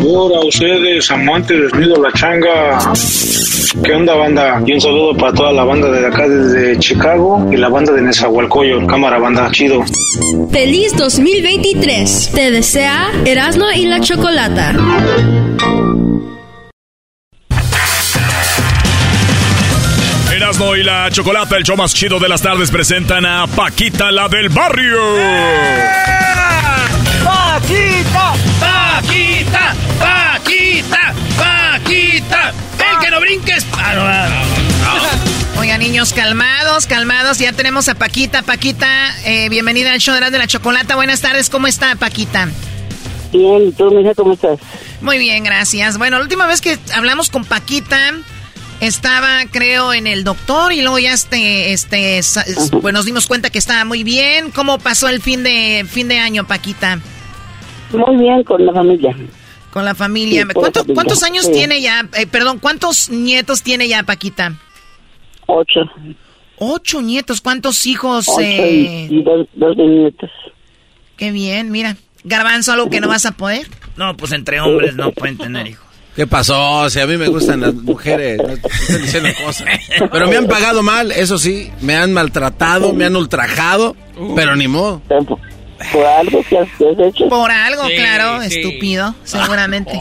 Ahora ustedes, amantes del Nido La Changa. ¿Qué onda, banda? Y un saludo para toda la banda de acá desde Chicago y la banda de Nezahualcóyotl. Cámara, banda, chido. Feliz 2023. Te desea Erasmo y la Chocolata. Erasmo y la Chocolata, el show más chido de las tardes, presentan a Paquita, la del barrio. Paquita, Paquita, Paquita, Paquita. El que no brinques. Ah, no, ah, Oiga, niños, calmados, calmados. Ya tenemos a Paquita. Paquita, eh, bienvenida al show de la, de la Chocolata. Buenas tardes, ¿cómo está, Paquita? Bien, ¿y tú, mija, cómo estás? Muy bien, gracias. Bueno, la última vez que hablamos con Paquita, estaba, creo, en el doctor y luego ya este, este, sa- pues nos dimos cuenta que estaba muy bien. ¿Cómo pasó el fin de, fin de año, Paquita? Muy bien, con la familia. Con la familia. Sí, con la ¿Cuánto- familia, ¿Cuántos años sí. tiene ya? Eh, perdón, ¿cuántos nietos tiene ya, Paquita? Ocho. Ocho nietos. ¿Cuántos hijos? Ocho eh? y, y dos, dos de nietos. Qué bien, mira. Garbanzo, algo que no vas a poder. No, pues entre hombres no pueden tener hijos. ¿Qué pasó? Si a mí me gustan las mujeres, no estoy diciendo cosas. Pero me han pagado mal, eso sí, me han maltratado, me han ultrajado, pero ni modo. Por algo que has, hecho. Por algo, Sí, claro, sí. estúpido, seguramente.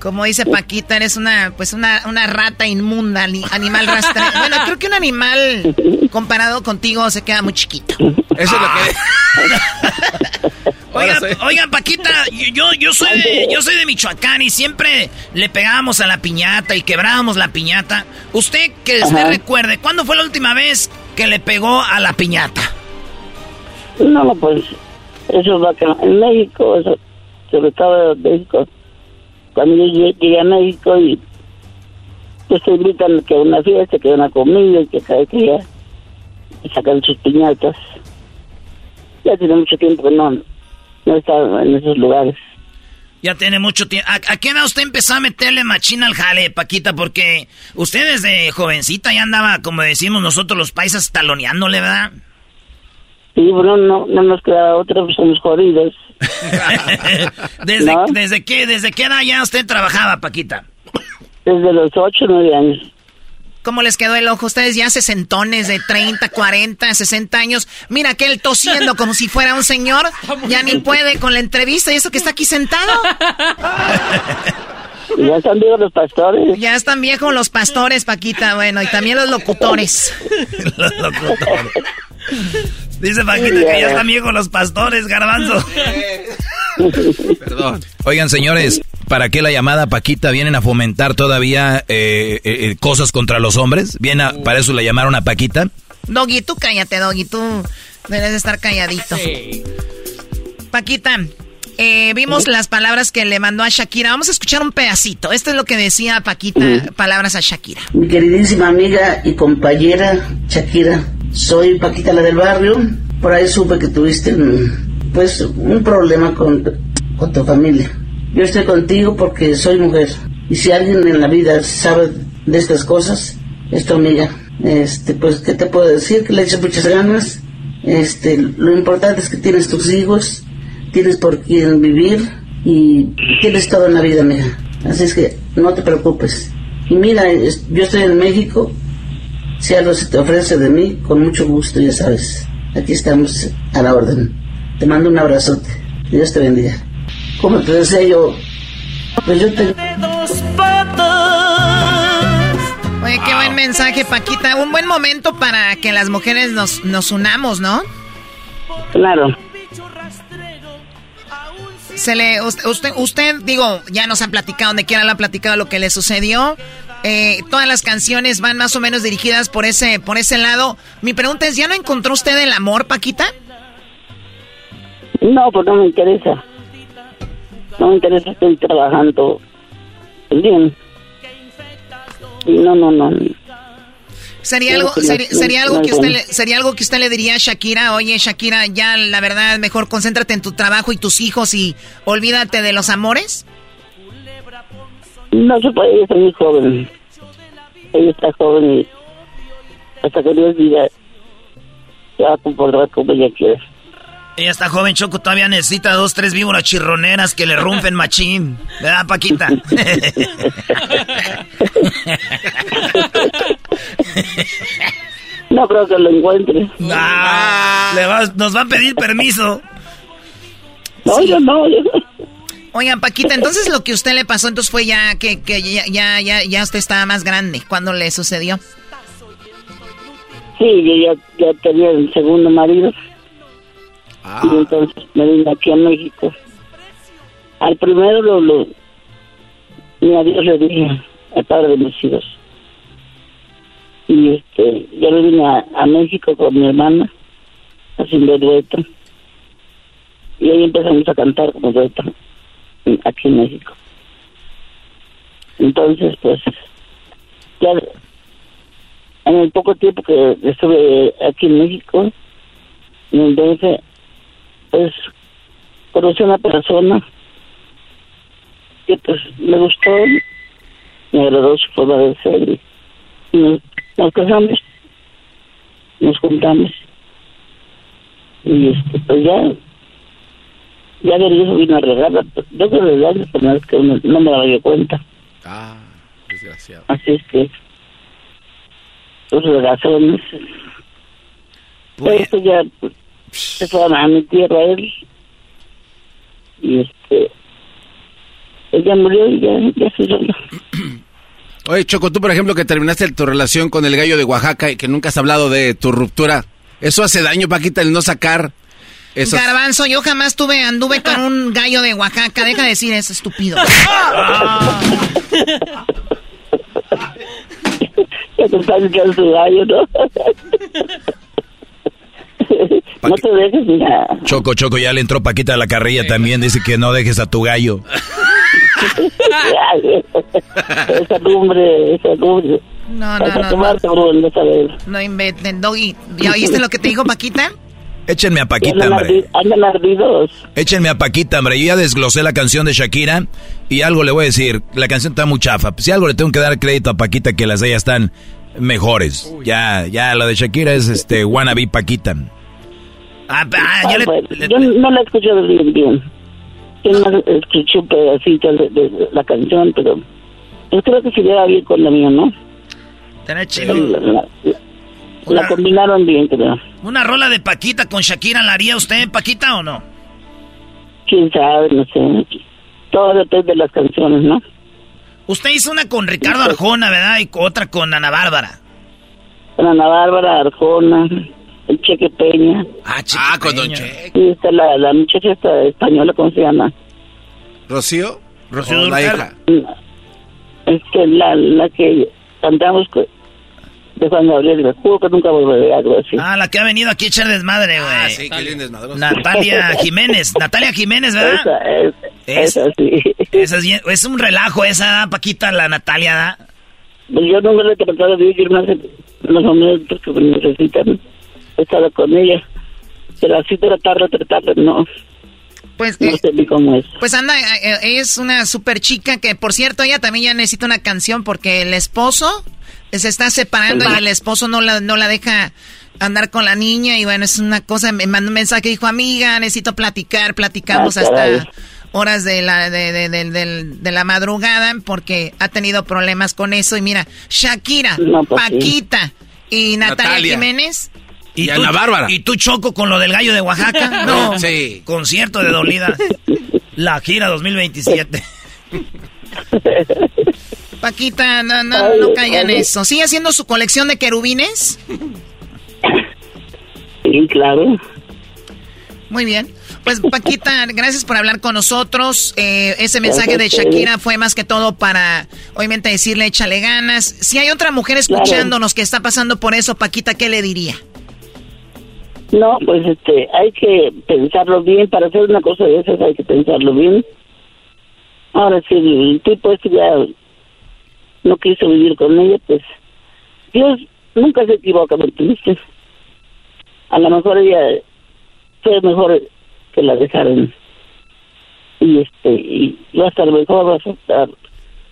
Como dice Paquita, eres una, pues una, una rata inmunda, ani- animal rastrero. Bueno, creo que un animal comparado contigo se queda muy chiquito. Eso es lo que... Oiga, oiga, Paquita, yo, yo, soy de, yo soy de Michoacán y siempre le pegábamos a la piñata y quebrábamos la piñata. Usted que usted recuerde, ¿cuándo fue la última vez que le pegó a la piñata? No, pues, eso va acá en México, eso, sobre todo en México. Cuando yo llegué, a México y pues te invitan que una fiesta, que una comida, y que cada día y sacan sus piñatas. Ya tiene mucho tiempo que no, no he estado en esos lugares. Ya tiene mucho tiempo. ¿A, a qué edad usted empezó a meterle machina al jale, Paquita? Porque usted desde jovencita ya andaba, como decimos nosotros los paisas, taloneándole, ¿verdad? Sí, bueno, no, no nos queda otra, pues somos jodidos. ¿Desde, ¿No? desde, qué, ¿Desde qué edad ya usted trabajaba, Paquita? Desde los ocho, nueve años. ¿Cómo les quedó el ojo? Ustedes ya sesentones de 30, 40, 60 años. Mira que él tosiendo como si fuera un señor. Ya ni puede con la entrevista y eso que está aquí sentado. Ya están vivos los pastores. Ya están viejos los pastores, Paquita. Bueno, y también los locutores. Los locutores. Dice Paquita que ya están viejos los pastores, garbanzo. Perdón. Oigan, señores, ¿para qué la llamada Paquita? ¿Vienen a fomentar todavía eh, eh, eh, cosas contra los hombres? ¿Viene a- ¿Para eso la llamaron a Paquita? Doggy, tú cállate, Doggy. Tú debes de estar calladito. Paquita, eh, vimos las palabras que le mandó a Shakira. Vamos a escuchar un pedacito. Esto es lo que decía Paquita, palabras a Shakira. Mi queridísima amiga y compañera Shakira, soy Paquita la del barrio. Por ahí supe que tuviste pues un problema con, con tu familia. Yo estoy contigo porque soy mujer. Y si alguien en la vida sabe de estas cosas, es tu amiga. Este, pues, ¿qué te puedo decir? Que le eches muchas ganas. Este, lo importante es que tienes tus hijos, tienes por quién vivir y tienes todo en la vida, amiga. Así es que no te preocupes. Y mira, yo estoy en México. Si algo se te ofrece de mí, con mucho gusto, ya sabes. Aquí estamos a la orden. Te mando un abrazote. Dios te bendiga. como te decía yo, pues yo tengo... Oye, qué buen mensaje, Paquita. Un buen momento para que las mujeres nos, nos unamos, ¿no? Claro. Se le, usted, usted, digo, ya nos han platicado, donde quiera le ha platicado lo que le sucedió. Eh, todas las canciones van más o menos dirigidas por ese, por ese lado. Mi pregunta es, ¿ya no encontró usted el amor, Paquita? No, pues no me interesa. No me interesa, estoy trabajando bien. Y no, no, no. Sería algo, sería, algo que usted le, sería algo que usted le diría a Shakira, oye Shakira, ya la verdad mejor concéntrate en tu trabajo y tus hijos y olvídate de los amores. No se puede, ella está muy joven. Ella está joven y hasta que Dios diga, ya comportará como ella quiere. Ella está joven, Choco, todavía necesita dos, tres víboras chirroneras que le rompen machín. ¿Verdad, Paquita? no creo que lo encuentre. Ah, le vas, nos va a pedir permiso. No, yo no, yo no. Oigan, Paquita, entonces lo que usted le pasó entonces fue ya que, que ya, ya, ya, ya usted estaba más grande. ¿Cuándo le sucedió? Sí, yo ya, ya tenía el segundo marido. Ah. Y entonces me vine aquí a México. Al primero lo, lo mi adiós le dije al padre de mis hijos. Y este, yo me vine a, México con mi hermana, haciendo dueto. Y ahí empezamos a cantar como dueto, aquí en México. Entonces, pues, ya en el poco tiempo que estuve aquí en México, entonces pues conocí a una persona que pues me gustó, me agradó su forma de ser y nos, casamos, nos juntamos y este pues ya ya de eso vino a regalar, yo creo que pero es que no, me daba cuenta. Ah, desgraciado. Así es que pues razones. Pues, eso ya pues, se fue a mi tierra él. Y este. Ella murió y ya, ya se lloró. Oye, Choco, tú por ejemplo que terminaste tu relación con el gallo de Oaxaca y que nunca has hablado de tu ruptura, ¿eso hace daño, Paquita, el no sacar eso? Garbanzo, yo jamás tuve, anduve con un gallo de Oaxaca, deja de decir eso, estúpido. No te dejes, mira. Choco, Choco, ya le entró Paquita a la carrilla también. Dice que no dejes a tu gallo. esa lumbre, esa lumbre. No, no, no. No, no inventen, Doggy. ¿Ya oíste lo que te dijo Paquita? Échenme a Paquita, hombre. Andan ardidos. Échenme a Paquita, hombre. Yo ya desglosé la canción de Shakira y algo le voy a decir. La canción está muy chafa. Si algo le tengo que dar crédito a Paquita, que las de ella están mejores. Ya, ya, la de Shakira es este wannabe Paquita. Ah, ah, yo, no la escuché bien, bien. Yo no escuché un pedacito de, de, la canción, pero yo creo que se lleva bien con la mía, ¿no? La, la, combinaron bien, creo. ¿Una rola de Paquita con Shakira la haría usted, Paquita, o no? Quién sabe, no sé. Todo depende de las canciones, ¿no? Usted hizo una con Ricardo Arjona, ¿verdad? Y otra con Ana Bárbara. Con Ana Bárbara, Arjona el Cheque Peña. Ah, ah con Don Cheque. Y está la, la muchacha esta española, ¿cómo se llama? ¿Rocío? Rocío la hija. Es que la, la que cantamos de Gabriel, me juro que nunca volveré a algo así. Ah, la que ha venido aquí a echar desmadre, güey. Ah, sí, qué linda desmadrosa. Natalia Jiménez, Natalia Jiménez, ¿verdad? Esa es, esa sí. Esa es, es un relajo esa, Paquita, la Natalia, ¿da? Pues yo nunca le he tratado de vivir más en los momentos que me necesitan estado con ella. Pero así tratarla, tratarla, no. Pues, no sé ni cómo es. Pues anda, eh, eh, es una super chica que, por cierto, ella también ya necesita una canción porque el esposo se está separando y el esposo no la, no la deja andar con la niña y bueno, es una cosa, me mandó un mensaje, dijo, amiga, necesito platicar, platicamos ah, hasta horas de la, de, de, la madrugada porque ha tenido problemas con eso y mira, Shakira, pues Paquita y Natalia, Jiménez Y, tú, Ana Bárbara. ¿Y tú choco con lo del gallo de Oaxaca? No. Sí. Concierto de dolida. La gira 2027. Paquita, no, no, no caigan eso. ¿Sigue haciendo su colección de querubines? Sí, claro. Muy bien. Pues Paquita, gracias por hablar con nosotros. Eh, ese mensaje de Shakira fue más que todo para, obviamente, decirle échale ganas. Si hay otra mujer escuchándonos que está pasando por eso, Paquita, ¿qué le diría? No, pues este, hay que pensarlo bien. Para hacer una cosa de esas hay que pensarlo bien. Ahora, si el tipo este ya no quiso vivir con ella, pues Dios nunca se equivoca, ¿me entendiste? A lo mejor ella fue mejor que la dejaron. Y este, y va a estar mejor, va a estar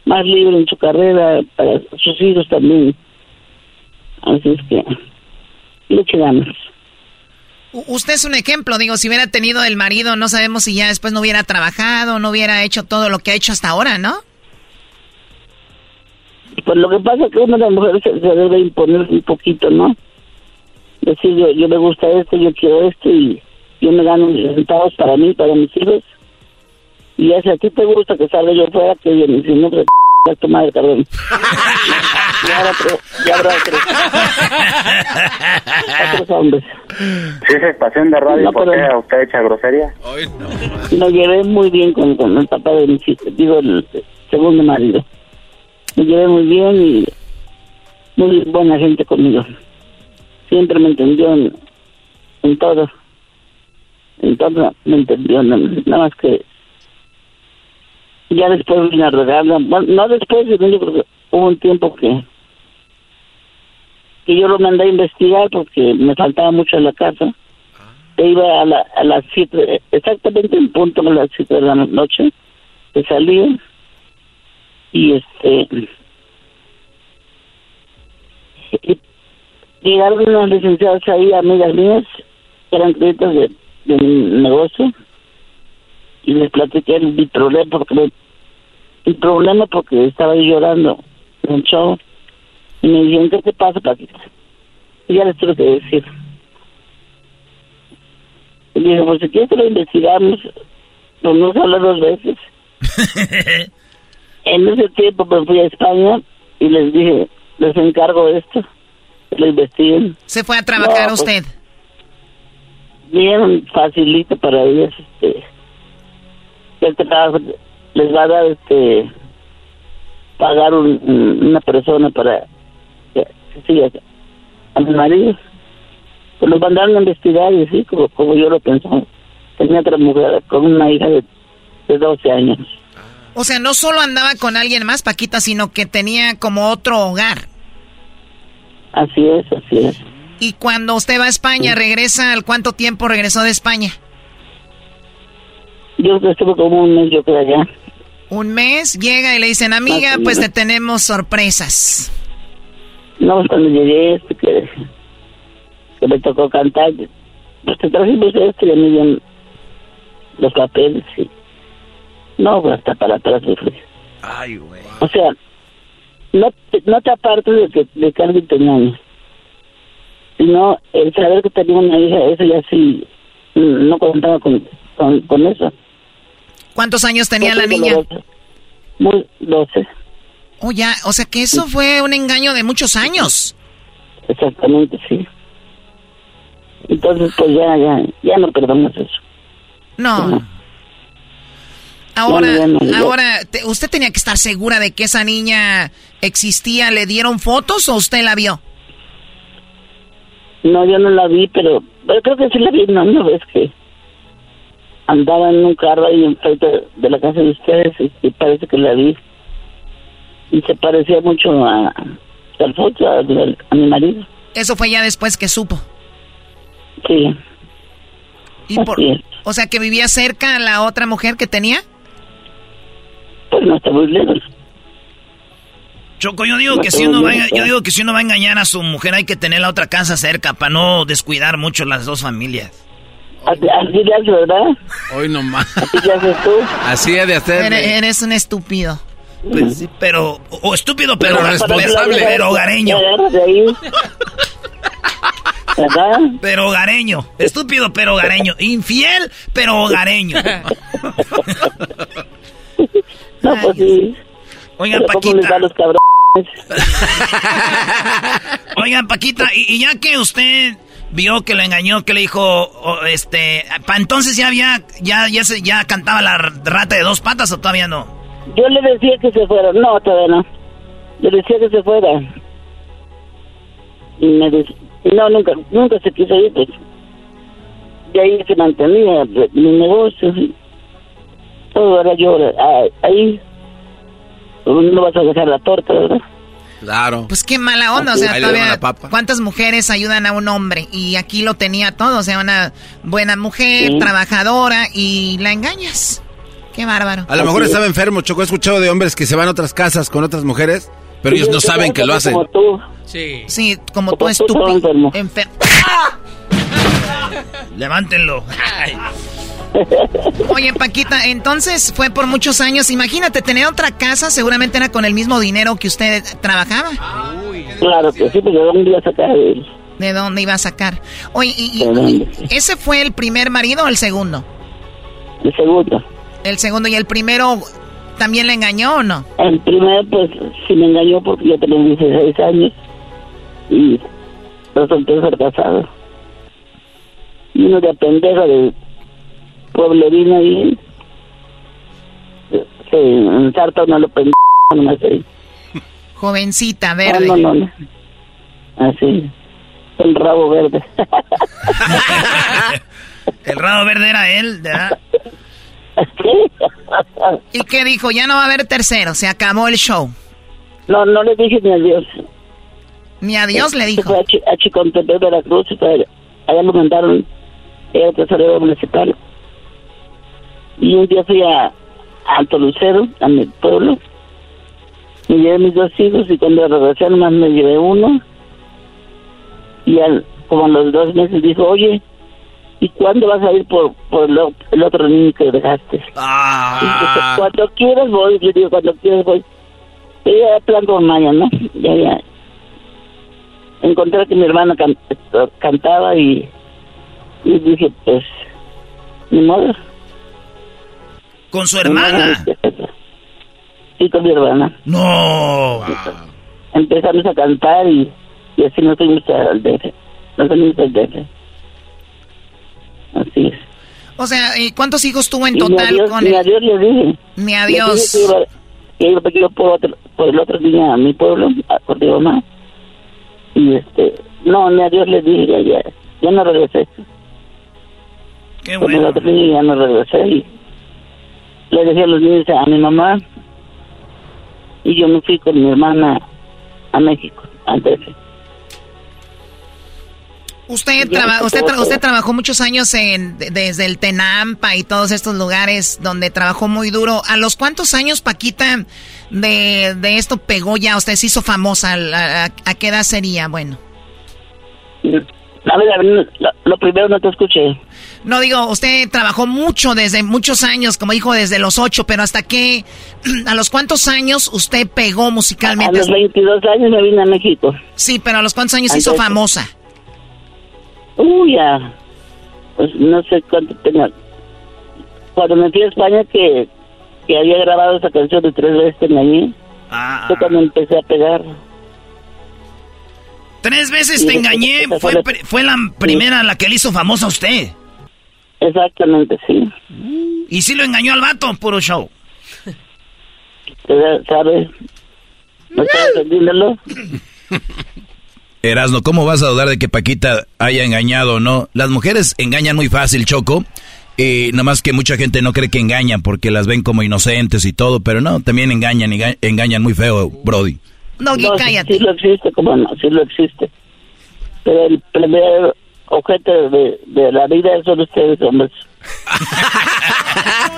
más libre en su carrera, para sus hijos también. Así es que, le. U- Usted es un ejemplo, digo, si hubiera tenido el marido, no sabemos si ya después no hubiera trabajado, no hubiera hecho todo lo que ha hecho hasta ahora, ¿no? Pues lo que pasa es que una de las mujeres se, debe imponer un poquito, ¿no? Decir, yo, yo me gusta esto, yo quiero esto y yo me gano mis centavos para mí, para mis hijos. Y ya si a ti te gusta que salga yo fuera, que bien, si no, pues a tu madre, cabrón. ya habrá otro, ya habrá otro. otros hombres. Si es estación de radio, No, ¿por qué usted echa grosería? Me llevé muy bien con, con el papá de mis hijos, digo, el segundo marido. Me llevé muy bien y muy buena gente conmigo. Siempre me entendió en, en todo. En todo me entendió, no- nada más que ya después vine a regarla. Bueno, no después, yo creo que hubo un tiempo que que yo lo mandé a investigar porque me faltaba mucho en la casa. E iba a, la- a las siete, exactamente en punto a las siete de la noche, que salía y este y llegaron unas licenciadas ahí, amigas mías, que eran clientes de, de mi negocio y les platiqué mi problema porque mi problema porque estaba llorando en el show y me dijeron, ¿qué te pasa, Paquita? Y ya les tuve que decir. Y dije, pues si quieres que lo investigamos, pues no se habla dos veces. en ese tiempo me fui a España y les dije, les encargo esto, lo investiguen. Se fue a trabajar No, pues, usted. Bien facilito para ellos, este, el trabajo les va a dar, este, pagar un- un- una persona para que siga a mi marido. Pues los mandaron a investigar y sí, como, como yo lo pensaba. Tenía otra mujer con una hija de, de 12 años. O sea, no solo andaba con alguien más, Paquita, sino que tenía como otro hogar. Así es, así es. Y cuando usted va a España, regresa, ¿al cuánto tiempo regresó de España? Yo estuve como un mes, yo creo, allá. Un mes, llega y le dicen, amiga, pues es. te tenemos sorpresas. No, pues, cuando llegué, este, que, que me tocó cantar, pues te trajimos esto y a mí bien los papeles y... No, pues hasta para atrás me fui. Ay, güey. O sea, no te, no te apartes de que, de que alguien te engañe. Sino el saber que tenía una hija, eso ya sí, no contaba con, con, con eso. ¿Cuántos años tenía la niña? doce. Muy, 12, Oh, ya, o sea que eso fue un engaño de muchos años. exactamente, sí. Entonces, pues ya, ya, ya no perdonamos eso. No. Ahora, Ya no, ya no, ya. ahora, te- ¿usted tenía que estar segura de que esa niña existía? ¿Le dieron fotos o usted la vio? No, yo no la vi, pero, pero creo que sí la vi, no, no ves que andaba en un carro ahí enfrente de la casa de ustedes y, y parece que la vi. Y se parecía mucho a, a Alfonso, a, a mi marido. Eso fue ya después que supo. Sí, Y por, o sea que vivía cerca a la otra mujer que tenía. pues no está muy lejos. Choco, yo digo que si uno va, yo digo que si uno va a engañar a su mujer hay que tener la otra casa cerca para no descuidar mucho las dos familias. Así, le haces, ¿verdad? Hoy nomás. Así le haces tú. Así de hacer. Eres, un estúpido. Pues sí, pero o, estúpido, pero, Pero responsable. pero hogareño. ¿Verdad? Pero hogareño. Estúpido, pero hogareño. Infiel, pero hogareño. No, pues sí. Oigan, Pero ¿cómo les Paquita. va a los cabrones? Oigan, Paquita, y, y ya que usted vio que lo engañó, que le dijo, o, este, para entonces ya había, ya, ya se, ya cantaba la rata de dos patas o todavía no. Yo le decía que se fuera. No, todavía no. Le decía que se fuera. Y me decía, no, nunca, nunca se quiso ir, pues. De ahí se mantenía de- mi negocio. Todo era yo. ah, Ahí no vas a dejar la torta, ¿verdad? Claro. Pues qué mala onda, o sea, Ahí todavía cuántas mujeres ayudan a un hombre y aquí lo tenía todo, o sea, una buena mujer, Sí. trabajadora y la engañas. Qué bárbaro. A lo mejor estaba enfermo, Choco. He escuchado de hombres que se van a otras casas con otras mujeres, pero ellos no saben que lo hacen. Como tú. Sí. Sí, como tú Como tú, estúpido. enfermo. Enfer- Levántenlo. Oye, Paquita, entonces fue por muchos años. Imagínate, tener otra casa seguramente era con el mismo dinero que usted trabajaba. Claro que sí, porque ¿dónde iba a sacar ¿De dónde iba a sacar? Oye, y, ¿De? ¿ese fue el primer marido o el segundo? el segundo? El segundo y el primero también le engañó o no? El primero, pues, sí me engañó porque yo tenía 16 años y resulté ser casado. Y uno de pendejo de pueblerino ahí se ensarta uno a lo pendejo nomás ahí. Jovencita, No, verde. no, no, no. Así, el rabo verde. El rabo verde era él, ¿verdad? ¿Y qué dijo? Ya no va a haber tercero, se acabó el show. No, no le dije ni adiós. Ni adiós le dijo. fue a, Chi- a Chicontepec, Veracruz, allá lo mandaron, era tesorero municipal. Y un día fui a, Alto Lucero, a mi pueblo, me llevé mis dos hijos y cuando regresé nomás me llevé uno. Y al, como a los dos meses dijo, oye, ¿y cuándo vas a ir por, por el, otro niño que dejaste? Y dije, cuando quieras voy, le digo, cuando quieras voy. Y ya plan con Maya, ¿no? Ya, ya. Encontré que mi hermana can- cantaba y, y dije, pues, ni modo. Con su hermana. Sí, con mi hermana. No. Empezamos a cantar y, y así nos fuimos al DF. Nos fuimos al DF. Así es. O sea, ¿y ¿cuántos hijos tuvo en Y ni total adiós, con ni él? adiós le dije. Ni Le adiós. dije que iba, que por, otro, por el otro día a mi pueblo, a, por mi mamá. Y este, no, ni adiós le dije, ya, ya, ya no regresé. Qué Con el otro día ya no regresé y le dejé a los niños a mi mamá y yo me fui con mi hermana a México, DF. Usted, traba- usted, tra- usted trabajó muchos años en, de- desde el Tenampa y todos estos lugares donde trabajó muy duro. ¿A los cuántos años, Paquita, de, de esto pegó ya? Usted se hizo famosa. ¿A, a- a qué edad sería? Bueno. A ver, a ver, lo, lo primero no te escuché. No digo, usted trabajó mucho desde muchos años, como dijo, desde los ocho, pero hasta qué, a los cuántos años usted pegó A musicalmente? los 22 años me vine a México. Sí, pero a los cuántos años se hizo famosa. Uy, ya. Pues no sé cuánto tenía. Cuando me fui a España, que, que había grabado esa canción de tres veces en allí, Ah, fue cuando empecé a pegar. Tres veces te engañé. Fue, fue la- primera la que le hizo famosa a usted. Exactamente, sí. Y sí lo engañó al vato, puro show. ¿Sabes? ¿No estás entendiéndolo? Erasno, ¿cómo vas a dudar de que Paquita haya engañado o no? Las mujeres engañan muy fácil, Choco. Y nomás que mucha gente no cree que engañan porque las ven como inocentes y todo, pero no, también engañan, enga- engañan muy feo, Brody. No, cállate. Sí, lo existe, como no, sí lo existe. Pero el primer objeto de, de la vida son ustedes, hombres.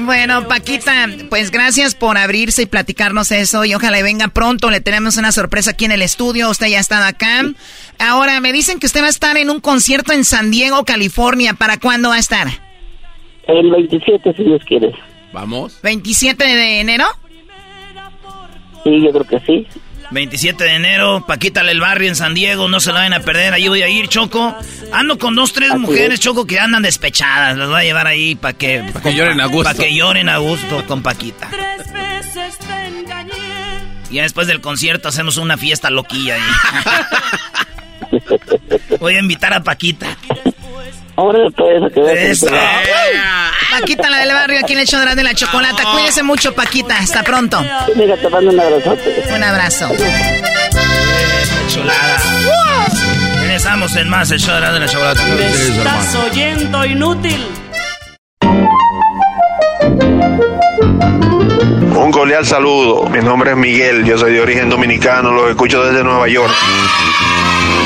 Bueno, Paquita, pues gracias por abrirse y platicarnos eso y ojalá venga pronto. Le tenemos una sorpresa aquí en el estudio. Usted ya ha estado acá. Ahora, me dicen que usted va a estar en un concierto en San Diego, California. ¿Para cuándo va a estar? El 27, si Dios quiere. Vamos. ¿27 de enero? Sí, yo creo que sí. 27 de enero, Paquita el barrio en San Diego, no se la vayan a perder, ahí voy a ir, Choco. Ando con dos, tres mujeres, Choco, que andan despechadas, las voy a llevar ahí para que... Para que lloren a gusto. Para que lloren a gusto con Paquita. Y ya después del concierto hacemos una fiesta loquilla ahí. voy a invitar a Paquita. Pues, que Eso. Paquita, la del barrio, aquí en el show de la chocolata. Cuídese mucho, Paquita. Hasta pronto. Mira, te mando un abrazote. Un abrazo. Chulada. Regresamos en más el show de la chocolate. Estás oyendo inútil. Un cordial saludo. Mi nombre es Miguel. Yo soy de origen dominicano. Los escucho desde Nueva York.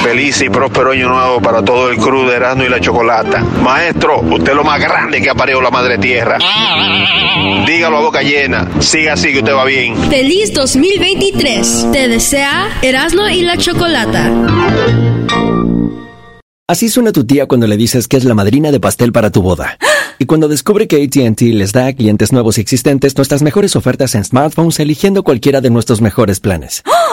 Feliz y próspero año nuevo para todo el crew de Erasmo y la Chocolata. Maestro, usted es lo más grande que ha parido la madre tierra. Dígalo a boca llena. Siga así que usted va bien. Feliz 2023. Te desea Erasmo y la Chocolata. Así suena tu tía cuando le dices que es la madrina de pastel para tu boda. Y cuando descubre que ATT les da a clientes nuevos y existentes nuestras mejores ofertas en smartphones eligiendo cualquiera de nuestros mejores planes.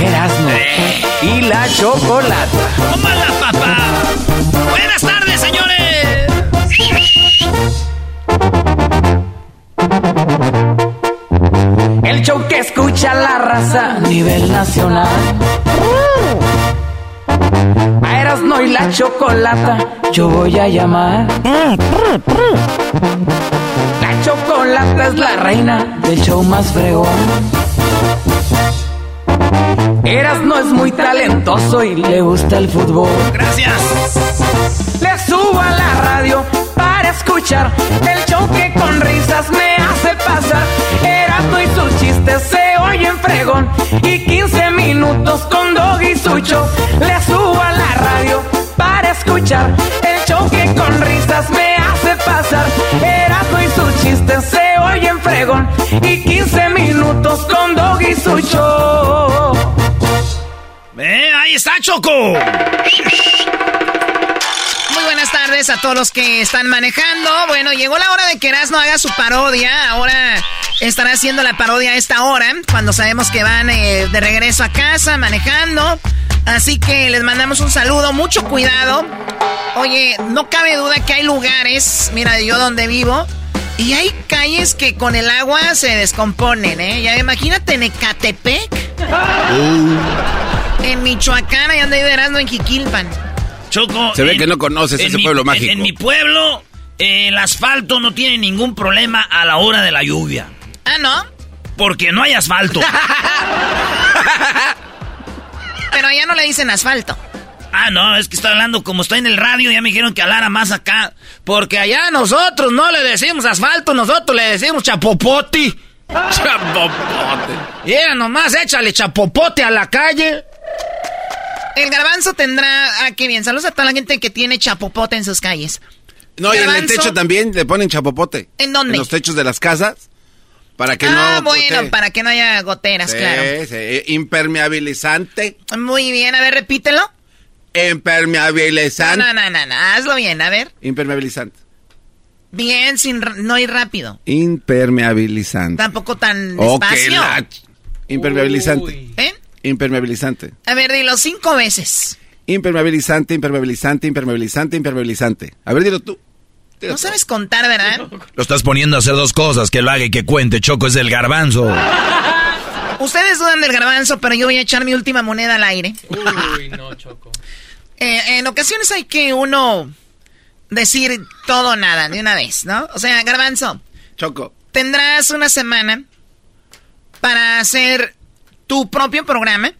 Erasmo y la chocolata. ¡Tómala, papá! Buenas tardes, señores. El show que escucha la raza a nivel nacional. A Erasmo y la chocolata yo voy a llamar. La chocolata es la reina del show más fregón. Erasmo es muy talentoso y le gusta el fútbol. Gracias. Le subo a la radio para escuchar el show que con risas me hace pasar. Erasmo y sus chistes se oyen fregón. Y 15 minutos con Dog y su show. Le subo a la radio para escuchar el show que con risas me hace pasar. Erasmo y sus chistes se oyen fregón. Y 15 minutos con Dog y su show. Eh, ahí está, Choco. Muy buenas tardes a todos los que están manejando. Bueno, llegó la hora de que Erasmo haga su parodia. Ahora estará haciendo la parodia a esta hora, cuando sabemos que van eh, de regreso a casa manejando. Así que les mandamos un saludo, mucho cuidado. Oye, no cabe duda que hay lugares, mira, yo donde vivo, y hay calles que con el agua se descomponen, ¿eh? Ya imagínate en Ecatepec. En Michoacán, allá donde vive Erasmo, en Jiquilpan. Choco. Se ve en- que no conoces ese mi- pueblo mágico. En, mi pueblo, eh, el asfalto no tiene ningún problema a la hora de la lluvia. Ah, ¿no? Porque no hay asfalto. Pero allá no le dicen asfalto. ah, no, es que estoy hablando como estoy en el radio, ya me dijeron que hablara más acá. Porque allá nosotros no le decimos asfalto, nosotros le decimos chapopote. Chapopote. Mira, nomás échale chapopote a la calle. El garbanzo tendrá. Ah, qué bien. Saludos a toda la gente que tiene chapopote en sus calles. No, y en el techo también le ponen chapopote. ¿En dónde? En los techos de las casas. Para que ah, no. bueno, gotee. para que no haya goteras, Sí, claro. sí, Impermeabilizante. Muy bien, a ver, repítelo. Impermeabilizante. No, no, no, no, hazlo bien, a ver. Impermeabilizante. Bien, sin no ir rápido. Impermeabilizante. Tampoco tan despacio. la- Impermeabilizante. ¿Eh? Impermeabilizante. A ver, dilo cinco veces. Impermeabilizante, impermeabilizante, impermeabilizante, impermeabilizante. A ver, dilo tú. No sabes contar, ¿verdad? Lo estás poniendo a hacer dos cosas, que lo haga y que cuente. Choco es del garbanzo. Ustedes dudan del garbanzo, pero yo voy a echar mi última moneda al aire. Uy, no, Choco. Eh, en ocasiones hay que uno decir todo o nada de una vez, ¿no? O sea, garbanzo. Choco. Tendrás una semana para hacer tu propio programa.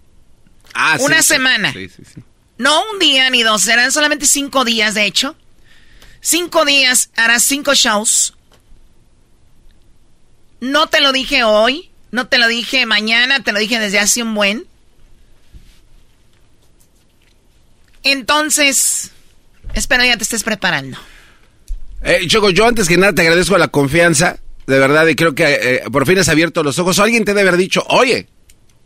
Ah, una sí, semana. Sí, sí, sí. No un día ni dos, serán solamente cinco días, de hecho. Cinco días, harás cinco shows. No te lo dije hoy, no te lo dije mañana, te lo dije desde hace un buen. Entonces, espero ya te estés preparando. Eh, Choco, yo antes que nada te agradezco la confianza, de verdad, y creo que eh, por fin has abierto los ojos. Alguien te debe haber dicho, oye,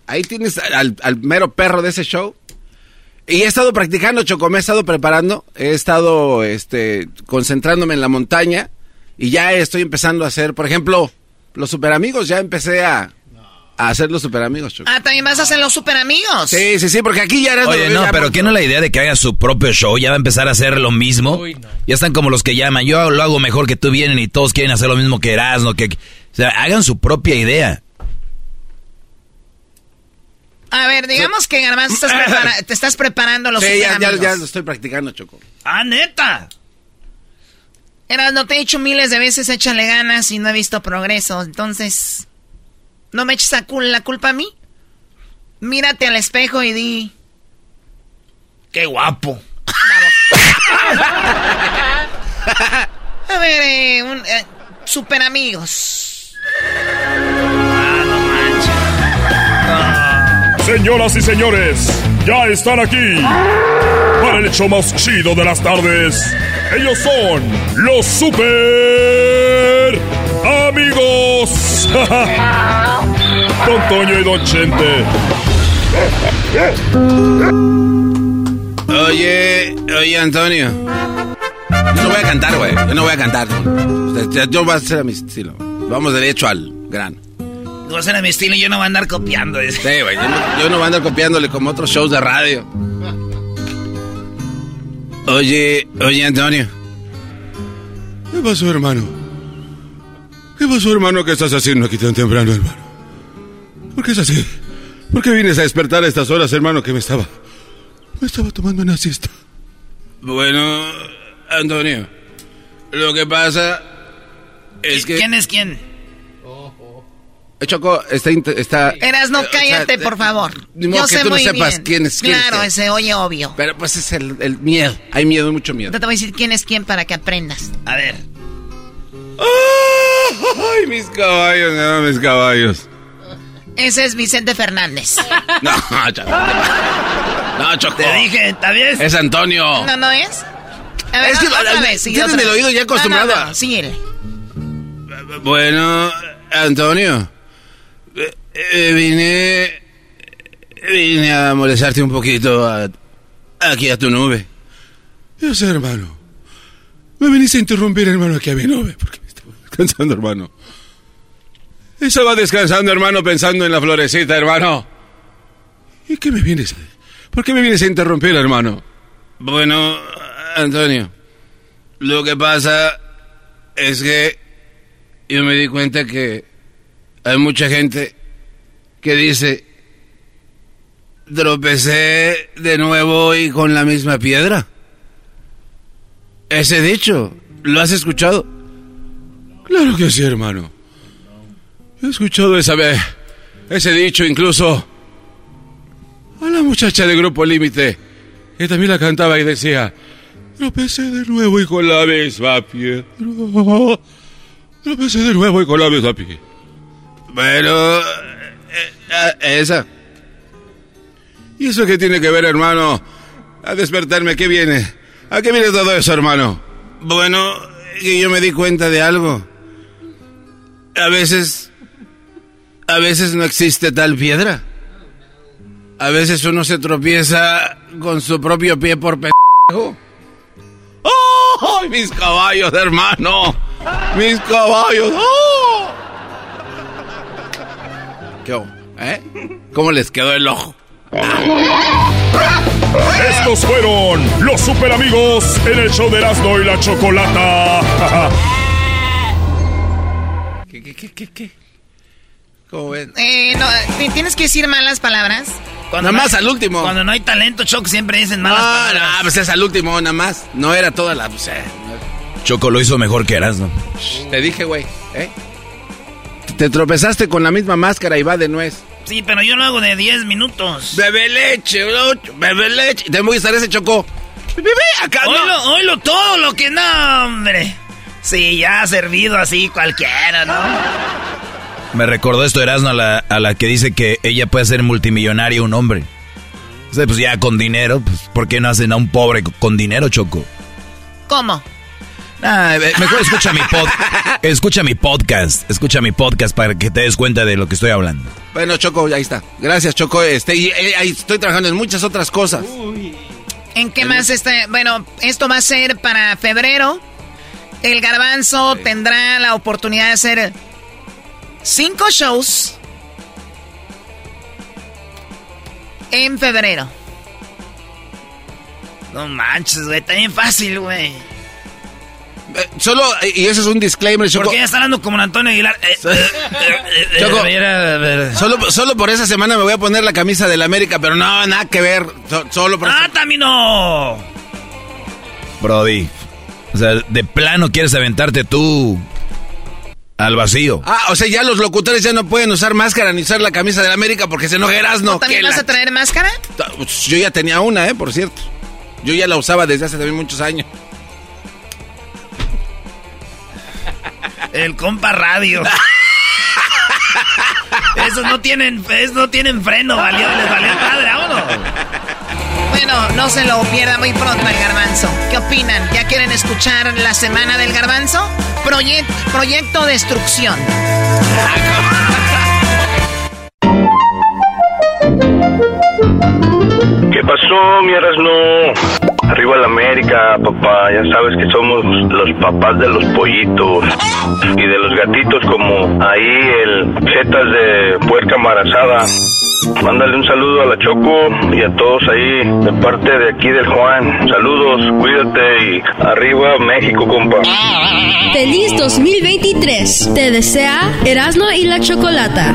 ahí tienes al, al mero perro de ese show. Y he estado practicando, Choco, me he estado preparando, he estado este, concentrándome en la montaña y ya estoy empezando a hacer, por ejemplo, los super amigos, ya empecé a, a hacer los super amigos, Choco. Ah, también vas a hacer los super amigos. Sí, sí, sí, porque aquí ya eras... Oye, no, pero ¿qué no es la idea de que haga su propio show? Ya va a empezar a hacer lo mismo. Ya están como los que llaman. Yo lo hago mejor que tú vienen y todos quieren hacer lo mismo que Erasmo. Que, o sea, hagan su propia idea. A ver, digamos que Garbanzo estás prepara- te estás preparando los Sí, ya, ya, ya lo estoy practicando, Choco. Ah, neta. Eras, no te he dicho miles de veces, échale ganas y no he visto progreso. Entonces, ¿no me eches cul- la culpa a mí? Mírate al espejo y di. ¡Qué guapo! A ver, eh, un, eh, super amigos. Señoras y señores, ya están aquí para el hecho más chido de las tardes. Ellos son los super amigos. Don Toño y Don Chente. Oye, oye, Antonio. Yo no voy a cantar, güey. Yo no voy a cantar. Yo voy a hacer a mi estilo. Vamos derecho al grano. Tú vas a ser a mi estilo y yo no voy a andar copiando. Sí, güey. Yo, no, yo no voy a andar copiándole como otros shows de radio. Oye, oye, Antonio. ¿Qué pasó, hermano? ¿Qué pasó, hermano? ¿Qué estás haciendo aquí tan temprano, hermano? ¿Por qué es así? ¿Por qué vienes a despertar a estas horas, hermano? Que me estaba. Me estaba tomando una siesta. Bueno, Antonio. Lo que pasa es que. ¿Quién es quién? Eh, Choco, está. está Eras, no eh, o sea, cállate, eh, por favor. ni modo Yo que sé tú no muy sepas bien. quién es quién es Claro, quién. ese oye obvio. Pero pues es el, el miedo. Hay miedo, mucho miedo. Yo te voy a decir quién es quién para que aprendas. A ver. Ay, mis caballos, no, mis caballos. Ese es Vicente Fernández. No, Choco. No, Choco. Te dije, ¿está bien? Es Antonio. ¿No, no es? A ver, Es que, otra vez, tienen el oído ya acostumbrado No, no, no, a- síguele. Bueno, Antonio. Eh, eh, vine. Vine a molestarte un poquito a- aquí a tu nube. Yo sé, hermano. Me viniste a interrumpir, hermano, aquí a mi nube. Porque me estaba descansando, hermano. Estaba descansando, hermano, pensando en la florecita, hermano. ¿Y qué me vienes a... ¿Por qué me vienes a interrumpir, hermano? Bueno, Antonio, lo que pasa es que yo me di cuenta que hay mucha gente que dice, tropecé de nuevo y con la misma piedra. Ese dicho, ¿lo has escuchado? Claro que sí, hermano. He escuchado esa vez, ese dicho incluso a la muchacha de Grupo Límite, que también la cantaba y decía, tropecé de nuevo y con la misma piedra. Tropecé de nuevo y con la misma piedra. Pero... eh, eh, esa. ¿Y eso qué tiene que ver, hermano? A despertarme, ¿qué viene? ¿A qué viene todo eso, hermano? Bueno, yo me di cuenta de algo. A veces... A veces no existe tal piedra. A veces uno se tropieza con su propio pie por pendejo. ¡Oh, mis caballos, hermano! Mis caballos. ¡Oh! ¿Qué ¿Eh? ¿Cómo les quedó el ojo? Estos fueron los super amigos en el show de Erasmo y la Chocolata. ¿Qué, qué, qué, qué, qué? ¿Cómo ven? Eh, no, ¿Tienes que decir malas palabras? nada más al último. Cuando no hay talento, Choco, siempre dicen malas palabras. No, pues es al último, nada más. No era toda la... Pues, eh, Choco lo hizo mejor que Erasmo. Te dije, güey, ¿eh? Te tropezaste con la misma máscara y va de nuez. Sí, pero yo lo hago de 10 minutos. Bebe leche, bebe leche. Te voy a estar ese choco. Bebe, acá no. Oílo todo lo que no, hombre. Sí, ya ha servido así cualquiera, ¿no? Me recordó esto Erasmo a la, a la que dice que ella puede ser multimillonaria un hombre. O sea, pues ya con dinero, pues ¿por qué no hacen a un pobre con dinero, Choco? ¿Cómo? Ah, eh, mejor escucha mi, escucha mi podcast. Escucha mi podcast para que te des cuenta de lo que estoy hablando. Bueno, Choco, ahí está. Gracias, Choco. Este, y, eh, ahí estoy trabajando en muchas otras cosas. ¿En qué más este? Bueno, esto va a ser para febrero. El garbanzo tendrá la oportunidad de hacer cinco shows en febrero. No manches, güey, está bien fácil, güey. Eh, solo, y eso es un disclaimer, Choco. Porque ya está hablando como Antonio Aguilar. Eh, eh, Choco, solo, solo por esa semana me voy a poner la camisa del América, pero no, nada que ver. solo por ¡Ah, también no! Brody, o sea, de plano quieres aventarte tú al vacío. Ah, o sea, ya los locutores ya no pueden usar máscara ni usar la camisa del América porque se enojarás, ¿no? ¿También vas a traer máscara? Pues, yo ya tenía una, ¿eh? Por cierto. Yo ya la usaba desde hace también muchos años. El compa radio. esos no tienen, esos no tienen freno, valió, les valió padre, vámonos. Bueno, no se lo pierda muy pronto el garbanzo. ¿Qué opinan? ¿Ya quieren escuchar la semana del garbanzo? proyecto Destrucción. ¿Qué pasó, mi no? Arriba la América, papá. Ya sabes que somos los papás de los pollitos y de los gatitos como ahí el setas de puerca embarazada. Mándale un saludo a la Choco y a todos ahí de parte de aquí del Juan. Saludos, cuídate y arriba México, compa. Feliz 2023. Te desea Erasmo y la Chocolata.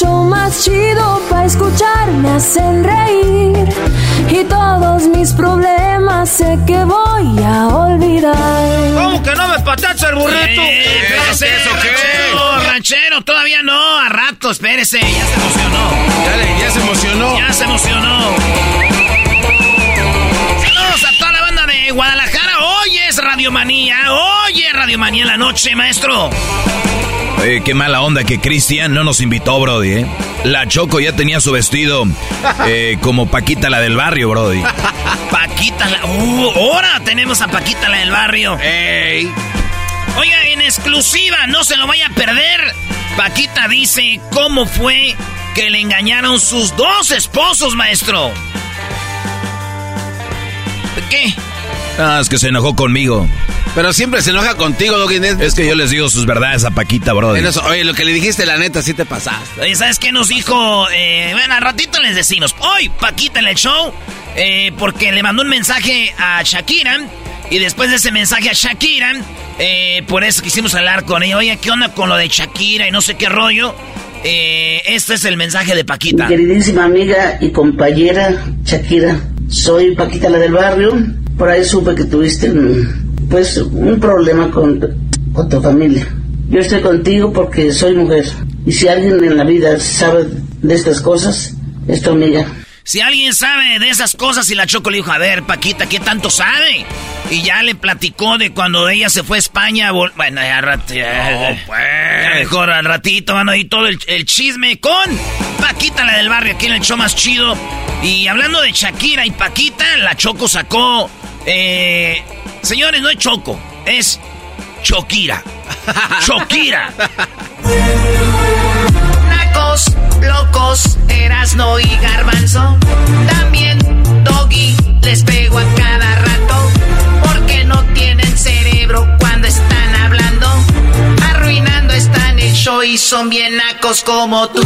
show más chido para escuchar me hacen reír. Y todos mis problemas sé que voy a olvidar. ¿Cómo que no me patacha el burrito? Eh, ¿Eso qué? Ranchero, ranchero, todavía no, a rato, espérese, ya se emocionó. Dale, ya se emocionó. Ya se emocionó. Saludos a toda la banda de Guadalajara. Hoy es Radiomanía. Hoy es Radiomanía en la noche, maestro. Oye, qué mala onda que Cristian no nos invitó, Brody, ¿eh? La Choco ya tenía su vestido eh, como Paquita la del barrio, Brody. Paquita la... ¡Uh! Ahora tenemos a Paquita la del barrio. ¡Ey! Oiga, en exclusiva, no se lo vaya a perder. Paquita dice cómo fue que le engañaron sus dos esposos, maestro. ¿Qué? Ah, es que se enojó conmigo. Pero siempre se enoja contigo, Doggy. Es que yo les digo sus verdades a Paquita, brother. oye, lo que le dijiste, la neta, sí te pasaste. Oye, ¿sabes qué nos dijo? Eh, bueno, al ratito les decimos. Hoy, Paquita en el show, eh, porque le mandó un mensaje a Shakira. Y después de ese mensaje a Shakira, eh, por eso quisimos hablar con ella. Oye, ¿qué onda con lo de Shakira y no sé qué rollo? Eh, este es el mensaje de Paquita. queridísima amiga y compañera Shakira, soy Paquita la del barrio. Por ahí supe que tuviste pues un problema con, con tu familia. Yo estoy contigo porque soy mujer. Y si alguien en la vida sabe de estas cosas, es tu amiga. Si alguien sabe de esas cosas y la Choco le dijo, a ver, Paquita, ¿qué tanto sabe? Y ya le platicó de cuando ella se fue a España. Bueno, ya, ratito. pues. mejor al ratito van a oír todo el, chisme con Paquita, la del barrio, aquí en el show más chido. Y hablando de Shakira y Paquita, la Choco sacó. Eh, señores, no es Choco, es Chokira. Chokira. locos, Erasno y Garbanzo. También Doggy les pego a cada rato. Porque no tienen cerebro cuando están hablando. Arruinando están el show y son bien nacos como tú.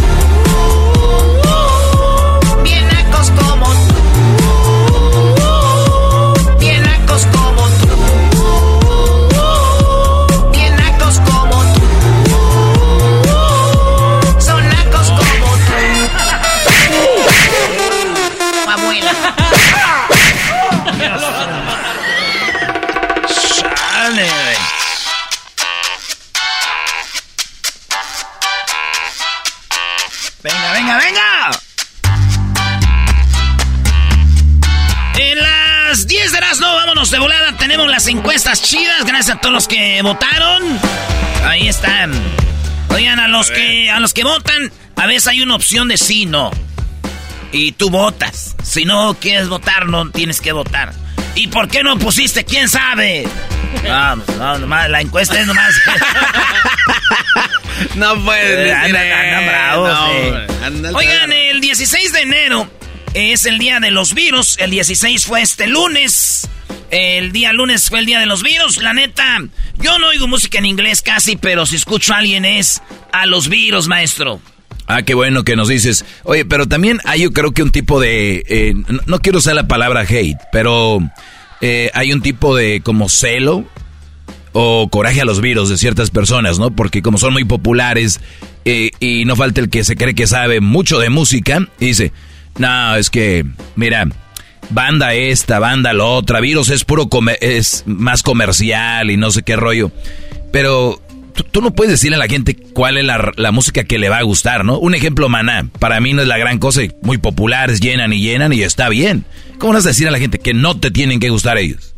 Encuestas chidas. Gracias a todos los que votaron. Ahí están. Oigan, a los que a los que votan, a veces hay una opción de sí, no. Y tú votas. Si no quieres votar, no tienes que votar. ¿Y por qué no pusiste? ¿Quién sabe? Vamos, no, nomás, la encuesta es nomás. no puede Oigan, el 16 de enero es el día de los virus. El 16 fue este lunes. El día lunes fue el día de los virus. La neta, yo no oigo música en inglés casi, pero si escucho a alguien es a los virus, maestro. Ah, qué bueno que nos dices. Oye, pero también hay yo creo que un tipo de... Eh, no, quiero usar la palabra hate, pero eh, hay un tipo de como celo o coraje a los virus de ciertas personas, ¿no? Porque como son muy populares eh, y no falta el que se cree que sabe mucho de música, y dice, no, es que, mira, banda esta, banda la otra, virus es puro es más comercial y no sé qué rollo. Pero tú, no puedes decirle a la gente cuál es la, música que le va a gustar, ¿no? Un ejemplo, Maná, para mí no es la gran cosa, muy populares, llenan y llenan y está bien. ¿Cómo vas a decir a la gente que no te tienen que gustar ellos?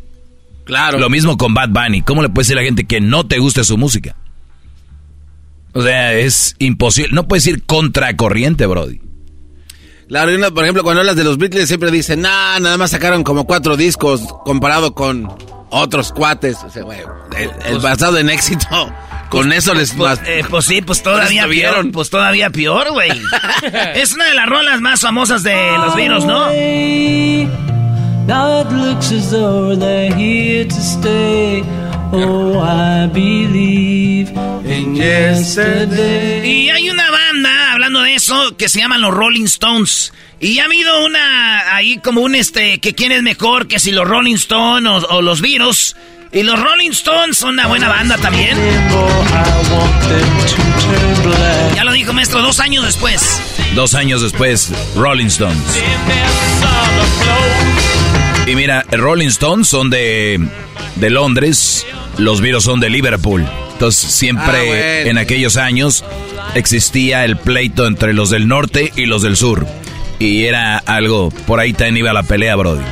Claro. Lo mismo con Bad Bunny, ¿cómo le puedes decir a la gente que no te guste su música? O sea, es imposible, no puedes ir contracorriente, Brody. Claro, por ejemplo, cuando hablas de los Beatles siempre dicen, nah, nada más sacaron como cuatro discos comparado con otros cuates. O sea, el, pues basado en éxito, con pues, eso les... Pues, eh, pues, sí, pues todavía peor, pues todavía peor, güey. es una de las rolas más famosas de los virus, ¿no? Now it looks as though they're here to stay. Oh, I believe in yesterday. Y hay una eso, que se llaman los Rolling Stones. Y ha habido una, ahí como un este, que quién es mejor, que si los Rolling Stones o, los Virus. Y los Rolling Stones son una buena banda también. Ya lo dijo maestro, dos años después. Dos años después, Rolling Stones. Y mira, Rolling Stones son de, de Londres, los virus son de Liverpool. Entonces siempre ah, en aquellos años existía el pleito entre los del norte y los del sur. Y era algo, por ahí también iba la pelea, Brody.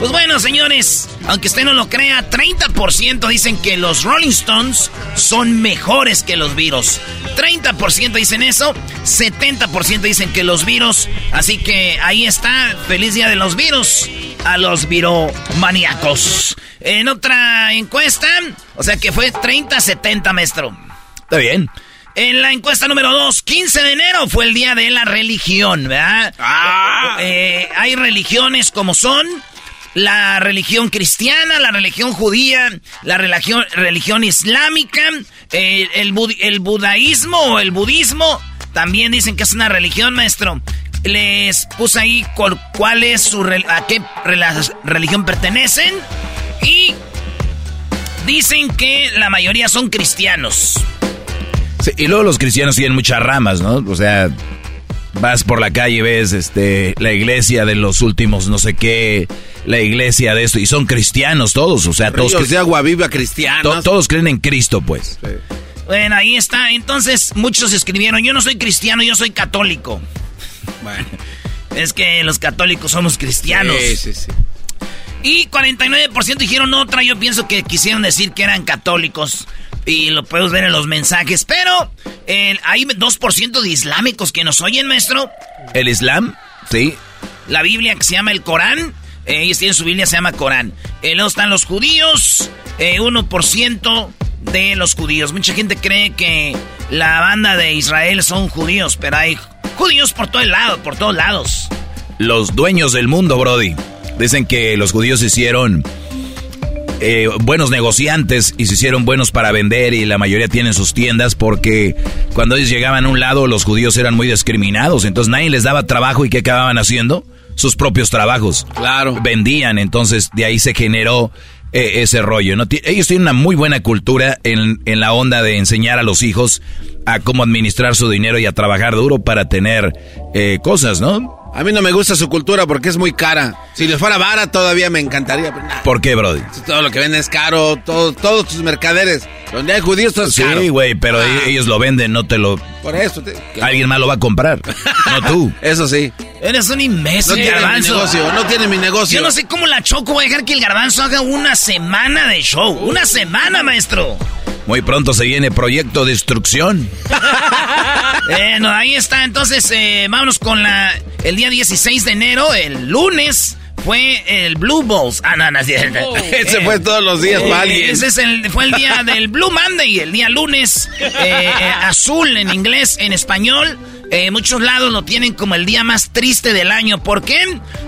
Pues bueno, señores, aunque usted no lo crea, 30% dicen que los Rolling Stones son mejores que los virus. 30% dicen eso, 70% dicen que los virus. Así que ahí está, feliz día de los virus. A los viromaníacos. En otra encuesta, o sea que fue 30-70, maestro. Está bien. En la encuesta número 2, 15 de enero fue el día de la religión, ¿verdad? Ah. Eh, hay religiones como son la religión cristiana, la religión judía, la religión, religión islámica, eh, el, el budaísmo o el budismo. También dicen que es una religión, maestro. Les puse ahí cuál es su a qué religión pertenecen y dicen que la mayoría son cristianos y luego los cristianos tienen muchas ramas, ¿no? O sea, vas por la calle y ves este, la iglesia de los últimos no sé qué, la iglesia de esto, y son cristianos todos, o sea, todos... de agua viva cristianos. todos creen en Cristo, pues. Bueno, ahí está. Entonces, muchos escribieron, yo no soy cristiano, yo soy católico. Bueno, es que los católicos somos cristianos. Sí, sí, sí. Y 49% dijeron otra, yo pienso que quisieron decir que eran católicos. Y lo podemos ver en los mensajes. Pero hay 2% de islámicos que nos oyen, maestro. ¿El Islam? Sí. La Biblia que se llama el Corán. Eh, ellos tienen su Biblia, se llama Corán. Eh, luego están los judíos. 1% eh, de los judíos. Mucha gente cree que la banda de Israel son judíos, pero hay judíos por todo el lado, por todos lados. Los dueños del mundo, Brody. Dicen que los judíos hicieron eh, buenos negociantes y se hicieron buenos para vender y la mayoría tienen sus tiendas porque cuando ellos llegaban a un lado los judíos eran muy discriminados, entonces nadie les daba trabajo y ¿qué acababan haciendo? Sus propios trabajos. Claro. Vendían, entonces de ahí se generó eh, ese rollo. ¿no? Ellos tienen una muy buena cultura en, en la onda de enseñar a los hijos a cómo administrar su dinero y a trabajar duro para tener eh, cosas, ¿no? A mí no me gusta su cultura porque es muy cara. Si les fuera vara todavía me encantaría. ¿Por qué, Brody? Todo lo que venden es caro, todo, todos tus mercaderes. Donde hay judíos todo es caro. Sí, güey, pero ah. ellos lo venden, no te lo... Por eso. Alguien más lo va a comprar, no tú. Eso sí. Eres un imbécil, no garbanzo. mi negocio, no tiene mi negocio. Yo no sé cómo la Choco va a dejar que el garbanzo haga una semana de show. Una semana, maestro. Muy pronto se viene Proyecto Destrucción. bueno, ahí está. Entonces, eh, vámonos con la, el día 16 de enero, el lunes. Fue el Blue Balls. Ah, no, no, oh. Ese fue todos los días para Ese es el, fue el día del Blue Monday, el día lunes. Eh, eh, azul en inglés, en español. Eh, muchos lados lo tienen como el día más triste del año. ¿Por qué?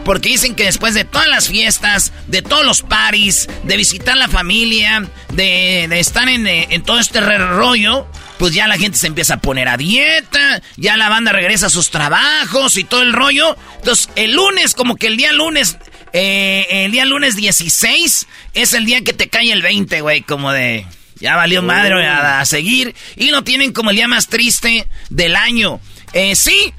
Porque dicen que después de todas las fiestas, de todos los paris, de visitar la familia, de, estar en, eh, en todo este rollo, pues ya la gente se empieza a poner a dieta, ya la banda regresa a sus trabajos y todo el rollo. Entonces, el lunes, como que el día lunes, eh, el día lunes 16 es el día que te cae el 20, güey, como de... Ya valió madre a, a seguir. Y lo tienen como el día más triste del año. Eh, sí,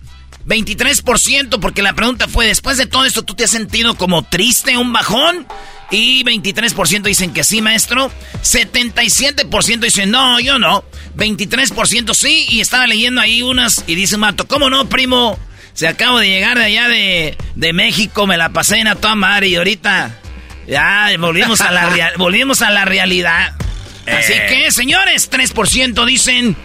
23%, porque la pregunta fue, después de todo esto, ¿tú te has sentido como triste, un bajón? Y 23% dicen que sí, maestro. 77% dicen, no, yo no. 23% sí, y estaba leyendo ahí unas, y dice Mato, ¿cómo no, primo? Se acabo de llegar de allá de, de México, me la pasé en a toda madre y ahorita ya volvimos a la, volvimos a la realidad. Así eh. que, señores, 3% dicen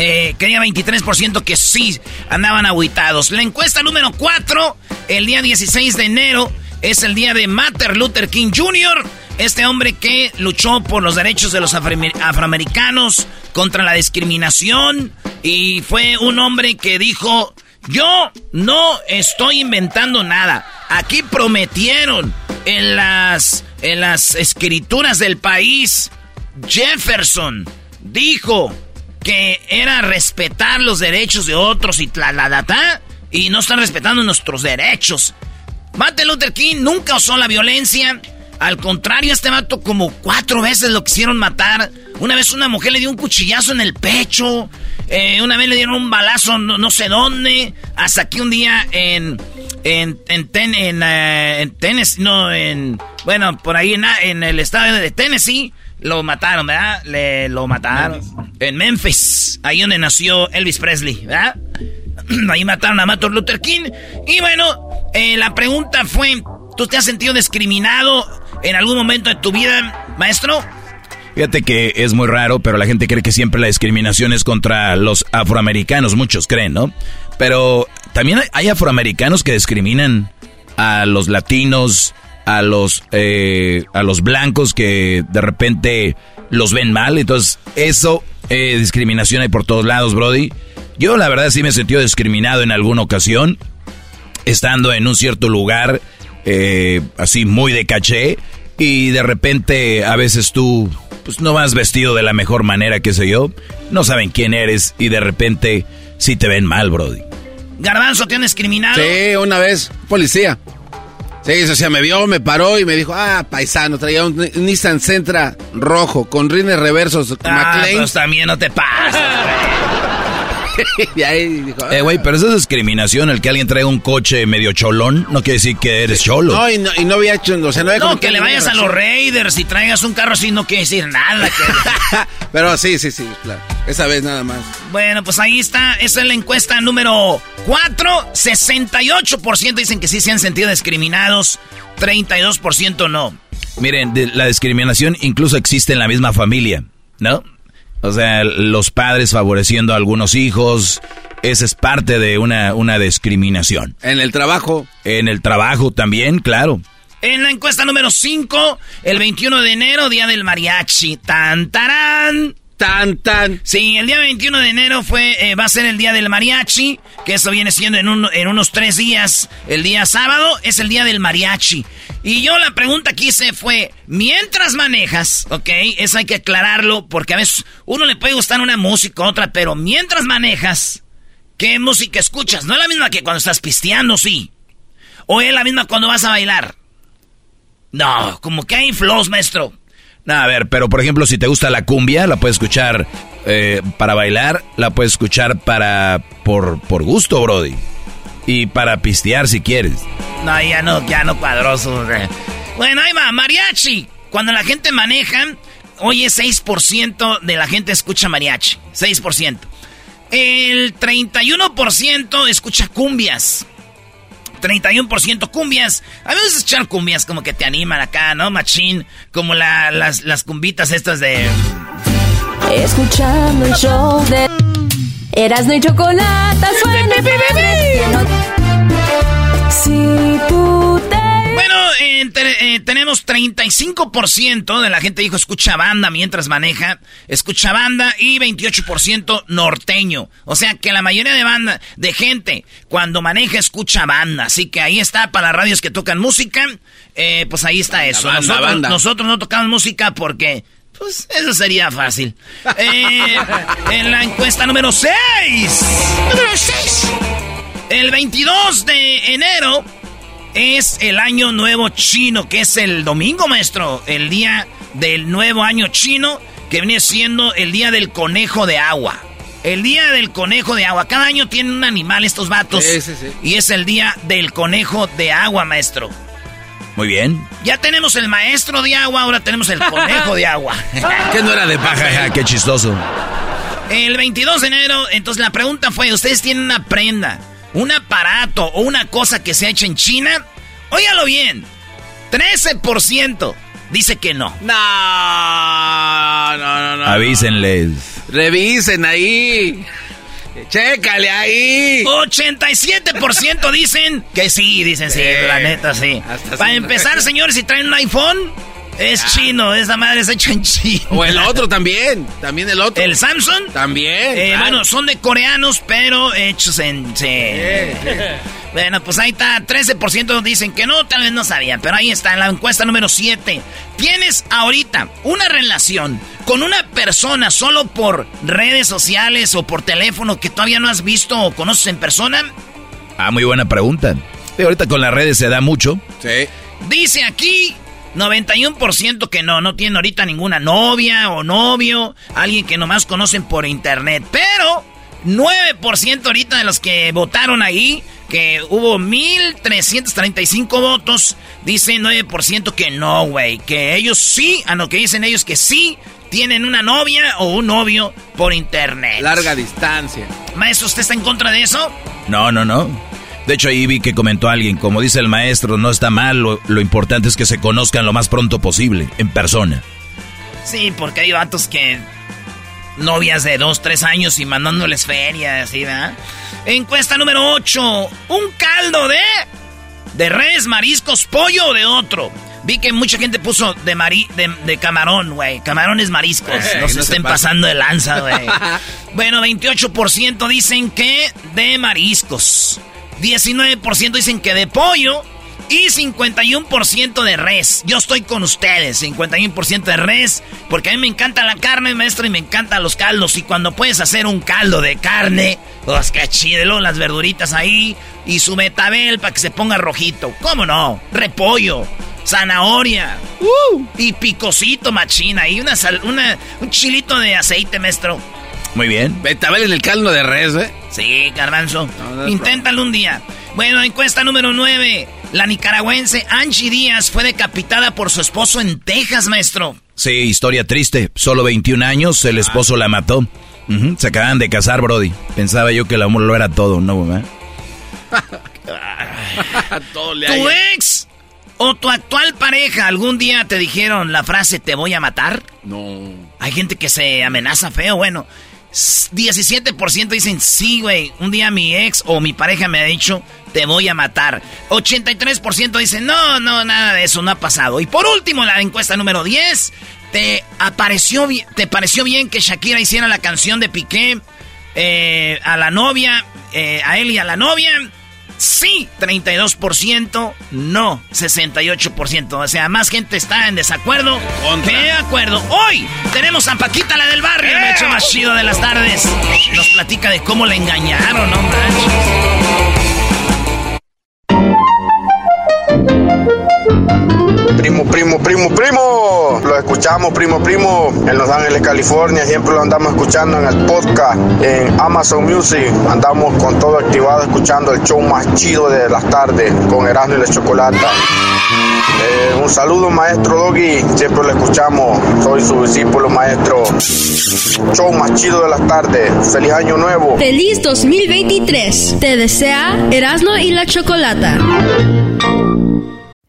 eh, quería 23% que sí andaban aguitados. La encuesta número 4, el día 16 de enero, es el día de Martin Luther King Jr., este hombre que luchó por los derechos de los afroamericanos contra la discriminación y fue un hombre que dijo, yo no estoy inventando nada. Aquí prometieron en las, en las escrituras del país, Jefferson dijo que era respetar los derechos de otros y y no están respetando nuestros derechos. Martin Luther King nunca usó la violencia. Al contrario, este vato como cuatro veces lo quisieron matar. Una vez una mujer le dio un cuchillazo en el pecho. Eh, una vez le dieron un balazo no, sé dónde. Hasta que un día en... En, en, en, eh, en Tennessee, no, en... Bueno, por ahí en, en el estado de Tennessee lo mataron, ¿verdad? Le lo mataron. En Memphis, ahí donde nació Elvis Presley, ¿verdad? Ahí mataron a Martin Luther King. Y bueno, eh, la pregunta fue, ¿tú te has sentido discriminado en algún momento de tu vida, maestro? Fíjate que es muy raro, pero la gente cree que siempre la discriminación es contra los afroamericanos, muchos creen, ¿no? Pero también hay afroamericanos que discriminan a los latinos, a los, eh, a los blancos que de repente los ven mal. Entonces, eso, eh, discriminación hay por todos lados, Brody. Yo la verdad sí me he sentido discriminado en alguna ocasión, estando en un cierto lugar, eh, así muy de caché, y de repente a veces tú pues no vas vestido de la mejor manera, qué sé yo, no saben quién eres y de repente sí te ven mal, Brody. Garbanzo, ¿te han discriminado? Sí, una vez, policía. Sí, o sea, me vio, me paró y me dijo, ah, paisano, traía un Nissan Sentra rojo con rines reversos. Ah, pues también no te pasa. y ahí dijo, eh, güey, pero esa es discriminación. El que alguien traiga un coche medio cholón no quiere decir que eres cholo. No, y no, y no había hecho, o sea, no había No, que le vayas a los Raiders y traigas un carro así no quiere decir nada. pero sí, sí, sí, claro. Esa vez nada más. Bueno, pues ahí está. Esa es la encuesta número 4. 68% dicen que sí se han sentido discriminados. 32% no. Miren, la discriminación incluso existe en la misma familia, ¿no? O sea, los padres favoreciendo a algunos hijos, esa es parte de una, una discriminación. En el trabajo. En el trabajo también, claro. En la encuesta número 5, el 21 de enero, día del mariachi. Tan, tarán. Tan, tan. Sí, el día 21 de enero fue, eh, va a ser el día del mariachi, que eso viene siendo en, unos tres días. El día sábado es el día del mariachi. Y yo la pregunta que hice fue, mientras manejas, ok, eso hay que aclararlo, porque a veces uno le puede gustar una música, otra, pero mientras manejas, ¿qué música escuchas? No es la misma que cuando estás pisteando, sí. O es la misma cuando vas a bailar. No, como que hay flows, maestro a ver, pero por ejemplo, si te gusta la cumbia, la puedes escuchar eh, para bailar, la puedes escuchar para por, por gusto, Brody. Y para pistear si quieres. No, ya no, ya no padroso. Bueno, ahí va, mariachi. Cuando la gente maneja, oye, 6% de la gente escucha mariachi. 6%. El 31% escucha cumbias. 31% cumbias. A veces echar cumbias como que te animan acá, ¿no? Machín, como las, las cumbitas estas de... Escuchando el show de... Eras y chocolate, suena... Si tú bueno, eh, tenemos 35% de la gente dijo escucha banda mientras maneja, escucha banda y 28% norteño. O sea que la mayoría de banda, de gente, cuando maneja escucha banda. Así que ahí está para las radios que tocan música, eh, pues ahí está eso. nosotros, no tocamos música porque... Pues eso sería fácil. Eh, en la encuesta número 6. Número 6. El 22 de enero es el año nuevo chino, que es el domingo, maestro. El día del nuevo año chino, que viene siendo el día del conejo de agua. El día del conejo de agua. Cada año tienen un animal estos vatos. Sí, sí, sí. Y es el día del conejo de agua, maestro. Muy bien. Ya tenemos el maestro de agua, ahora tenemos el conejo de agua. ¿Qué no era de paja? Qué chistoso. El 22 de enero, entonces la pregunta fue, ¿ustedes tienen una prenda? Un aparato o una cosa que se ha hecho en China, óigalo bien, 13% dice que no. No, no, no, no. Avísenles. Revisen ahí. Chécale ahí. 87% dicen que sí, dicen sí, la neta sí. Para empezar, señores, si traen un iPhone, es chino, esa madre es hecha en China. O el otro también, también el otro. ¿El Samsung? También. Eh, bueno, son de coreanos, pero hechos en... Sí. Bueno, pues ahí está, 13% dicen que no, tal vez no sabían, pero ahí está, en la encuesta número 7. ¿Tienes ahorita una relación con una persona solo por redes sociales o por teléfono que todavía no has visto o conoces en persona? Ah, muy buena pregunta. ahorita con las redes se da mucho. Sí. Dice aquí 91% que no, no tiene ahorita ninguna novia o novio, alguien que nomás conocen por internet. Pero 9% ahorita de los que votaron ahí, que hubo 1335 votos, dicen 9% que no, güey, que ellos sí, a lo que dicen ellos que sí tienen una novia o un novio por internet. Larga distancia. Maestro, ¿usted está en contra de eso? No, no, no. De hecho, ahí vi que comentó alguien, como dice el maestro, no está mal, lo, importante es que se conozcan lo más pronto posible, en persona. Sí, porque hay vatos que... Novias de dos, tres años y mandándoles ferias, ¿sí, verdad? Encuesta número 8. Un caldo de... ¿De res, mariscos, pollo o de otro? Vi que mucha gente puso de, mari de, camarón, güey. Camarones mariscos. Eh, no se estén pasando de lanza, güey. bueno, 28% dicen que de mariscos. 19% dicen que de pollo. Y 51% de res. Yo estoy con ustedes. 51% de res. Porque a mí me encanta la carne, maestro, y me encantan los caldos. Y cuando puedes hacer un caldo de carne, pues que chidelo, las verduritas ahí. Y su betabel para que se ponga rojito. ¿Cómo no? Repollo zanahoria uh, y picosito machina y una, sal, una un chilito de aceite, maestro. Muy bien. Betabel en el caldo de res, ¿eh? Sí, garbanzo. Inténtalo un día. Bueno, encuesta número 9. La nicaragüense Angie Díaz fue decapitada por su esposo en Texas, maestro. Sí, historia triste. Solo 21 años, el esposo la mató. Se acaban de casar, Brody. Pensaba yo que el amor lo era todo, ¿no, güey? tu ex o tu actual pareja algún día te dijeron la frase te voy a matar. No. Hay gente que se amenaza feo, bueno. 17% dicen, sí, güey, un día mi ex o mi pareja me ha dicho, te voy a matar. 83% dicen, no, no, nada de eso no ha pasado. Y por último, la encuesta número 10, ¿te, apareció, te pareció bien que Shakira hiciera la canción de Piqué eh, a la novia, eh, a él y a la novia? Sí, 32%, no, 68%. O sea, más gente está en desacuerdo que de acuerdo. Hoy tenemos a Paquita, la del barrio, el hecho más chido de las tardes. Nos platica de cómo le engañaron, no Primo, primo, primo, primo. Lo escuchamos, primo, primo, en Los Ángeles, California. Siempre lo andamos escuchando en el podcast, en Amazon Music. Andamos con todo activado escuchando el show más chido de las tardes con Erasmo y la Chocolata. Eh, un saludo, maestro Doggy. Siempre lo escuchamos. Soy su discípulo, maestro. Show más chido de las tardes. Feliz año nuevo. Feliz 2023. Te desea Erasmo y la Chocolata.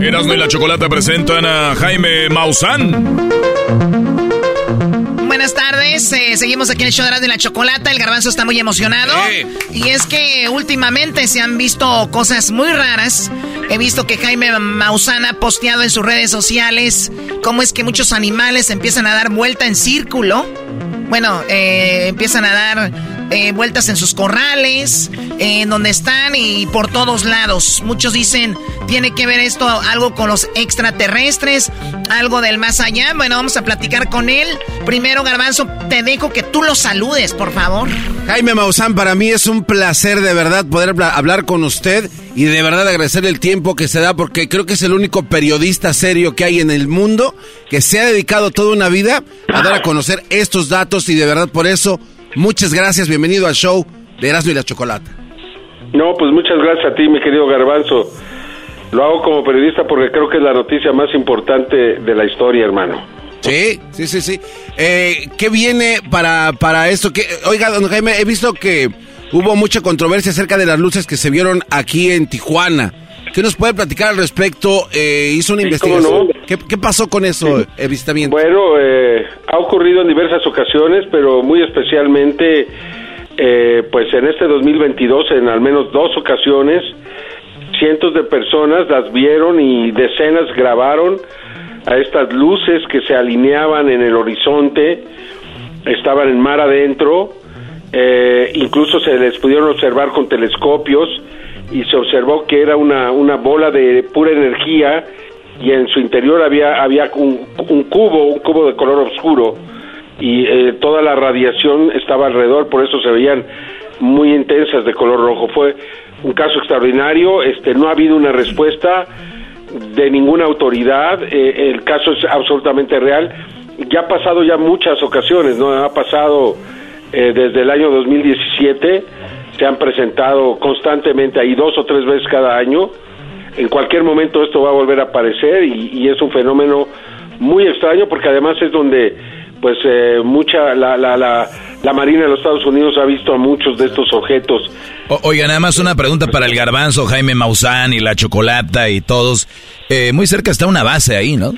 Erasmo y la Chocolata presentan a Jaime Maussan. Buenas tardes, eh, seguimos aquí en el show de Erasmo y la Chocolata. El garbanzo está muy emocionado. Y es que últimamente se han visto cosas muy raras. He visto que Jaime Maussan ha posteado en sus redes sociales cómo es que muchos animales empiezan a dar vuelta en círculo. Bueno, eh, empiezan a dar eh, vueltas en sus corrales, en donde están y por todos lados. Muchos dicen, tiene que ver esto algo con los extraterrestres, algo del más allá. Bueno, vamos a platicar con él. Primero, Garbanzo, te dejo que tú lo saludes, por favor. Jaime Maussan, para mí es un placer de verdad poder hablar con usted y de verdad agradecerle el tiempo que se da porque creo que es el único periodista serio que hay en el mundo que se ha dedicado toda una vida a dar a conocer estos datos y de verdad por eso Muchas gracias, bienvenido al show de Erasmo y la Chocolata. No, pues muchas gracias a ti, mi querido Garbanzo. Lo hago como periodista porque creo que es la noticia más importante de la historia, hermano. Sí, sí, sí, sí. Eh, ¿Qué viene para, para esto? Oiga, don Jaime, he visto que hubo mucha controversia acerca de las luces que se vieron aquí en Tijuana. ¿Qué nos puede platicar al respecto? Eh, hizo una investigación. ¿Qué, pasó con eso, sí. Bueno, eh, ha ocurrido en diversas ocasiones, pero muy especialmente, eh, pues en este 2022, en al menos dos ocasiones, cientos de personas las vieron y decenas grabaron a estas luces que se alineaban en el horizonte, estaban en mar adentro, eh, incluso se les pudieron observar con telescopios y se observó que era una, una bola de pura energía y en su interior había, había un, cubo, un cubo de color oscuro y eh, toda la radiación estaba alrededor, por eso se veían muy intensas de color rojo. Fue un caso extraordinario, este, no ha habido una respuesta de ninguna autoridad, eh, el caso es absolutamente real, ya ha pasado ya muchas ocasiones, ¿no? Ha pasado eh, desde el año 2017. Se han presentado constantemente ahí dos o tres veces cada año. En cualquier momento esto va a volver a aparecer y, es un fenómeno muy extraño porque además es donde pues eh, mucha la, la, la, la Marina de los Estados Unidos ha visto a muchos de estos objetos. O- oiga, nada más una pregunta para el garbanzo, Jaime Maussan y la chocolata y todos. Eh, muy cerca está una base ahí, ¿no?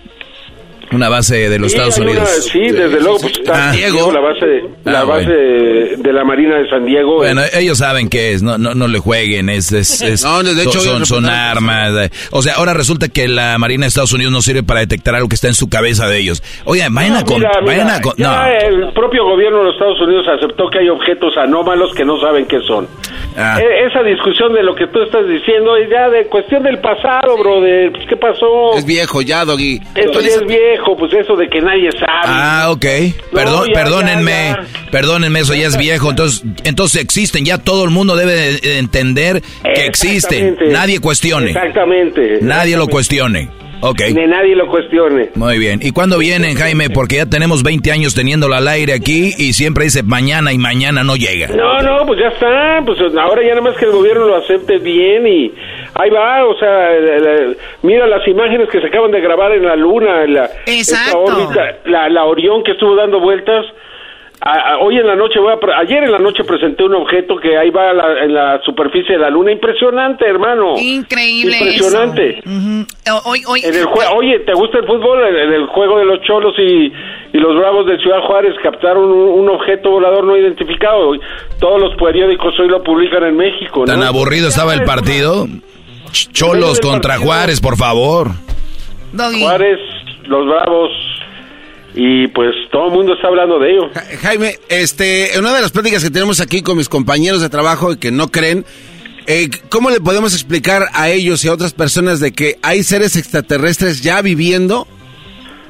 Una base de los Sí, Estados una- Unidos. sí, desde luego, pues está Ah. San Diego, la base, de, la Ah, base bueno. de, la Marina de San Diego. Bueno, ellos saben qué es, no, no, no le jueguen, es, es, es- No, de hecho, son, son armas. eh. O sea, ahora resulta que la Marina de Estados Unidos no sirve para detectar algo que está en su cabeza de ellos. Oye, vayan a... No, con- mira, vayan mira, a con- ya no. el propio gobierno de los Estados Unidos aceptó que hay objetos anómalos que no saben qué son. Ah. E- esa discusión de lo que tú estás diciendo es ya de cuestión del pasado, brother. Pues, ¿Qué pasó? Es viejo ya, Doggy. Esto ya es viejo, pues eso de que nadie sabe. Ah, ok. Perdón, ya, perdónenme, ya, perdónenme, eso ya es viejo. Entonces, entonces existen, ya todo el mundo debe de- de entender que existen. Nadie cuestione. Exactamente. Nadie lo cuestione. Ok. Ni nadie lo cuestione. Muy bien. ¿Y cuándo vienen, Jaime? Porque ya tenemos 20 años teniéndolo al aire aquí y siempre dice mañana y mañana no llega. No, no, pues ya está, pues ahora ya nada más que el gobierno lo acepte bien y ahí va, o sea, la- la- mira las imágenes que se acaban de grabar en la luna, en la, esta Exacto. órbita, la, la Orión que estuvo dando vueltas. A- a- hoy en la noche, voy a pre- ayer en la noche presenté un objeto que ahí va a la- en la superficie de la luna, impresionante, hermano. Increíble Impresionante. eso. Hoy- hoy- En el Oye, ¿te gusta el fútbol? En en el juego de los Cholos y, y los Bravos de Ciudad Juárez captaron un, un objeto volador no identificado. Todos los periódicos hoy lo publican en México. ¿no? ¿Tan aburrido estaba el partido? Ch- Cholos contra Juárez, por favor. Juárez, los Bravos y pues todo el mundo está hablando de ello. Jaime, este, en una de las pláticas que tenemos aquí con mis compañeros de trabajo y que no creen, eh, ¿cómo le podemos explicar a ellos y a otras personas de que hay seres extraterrestres ya viviendo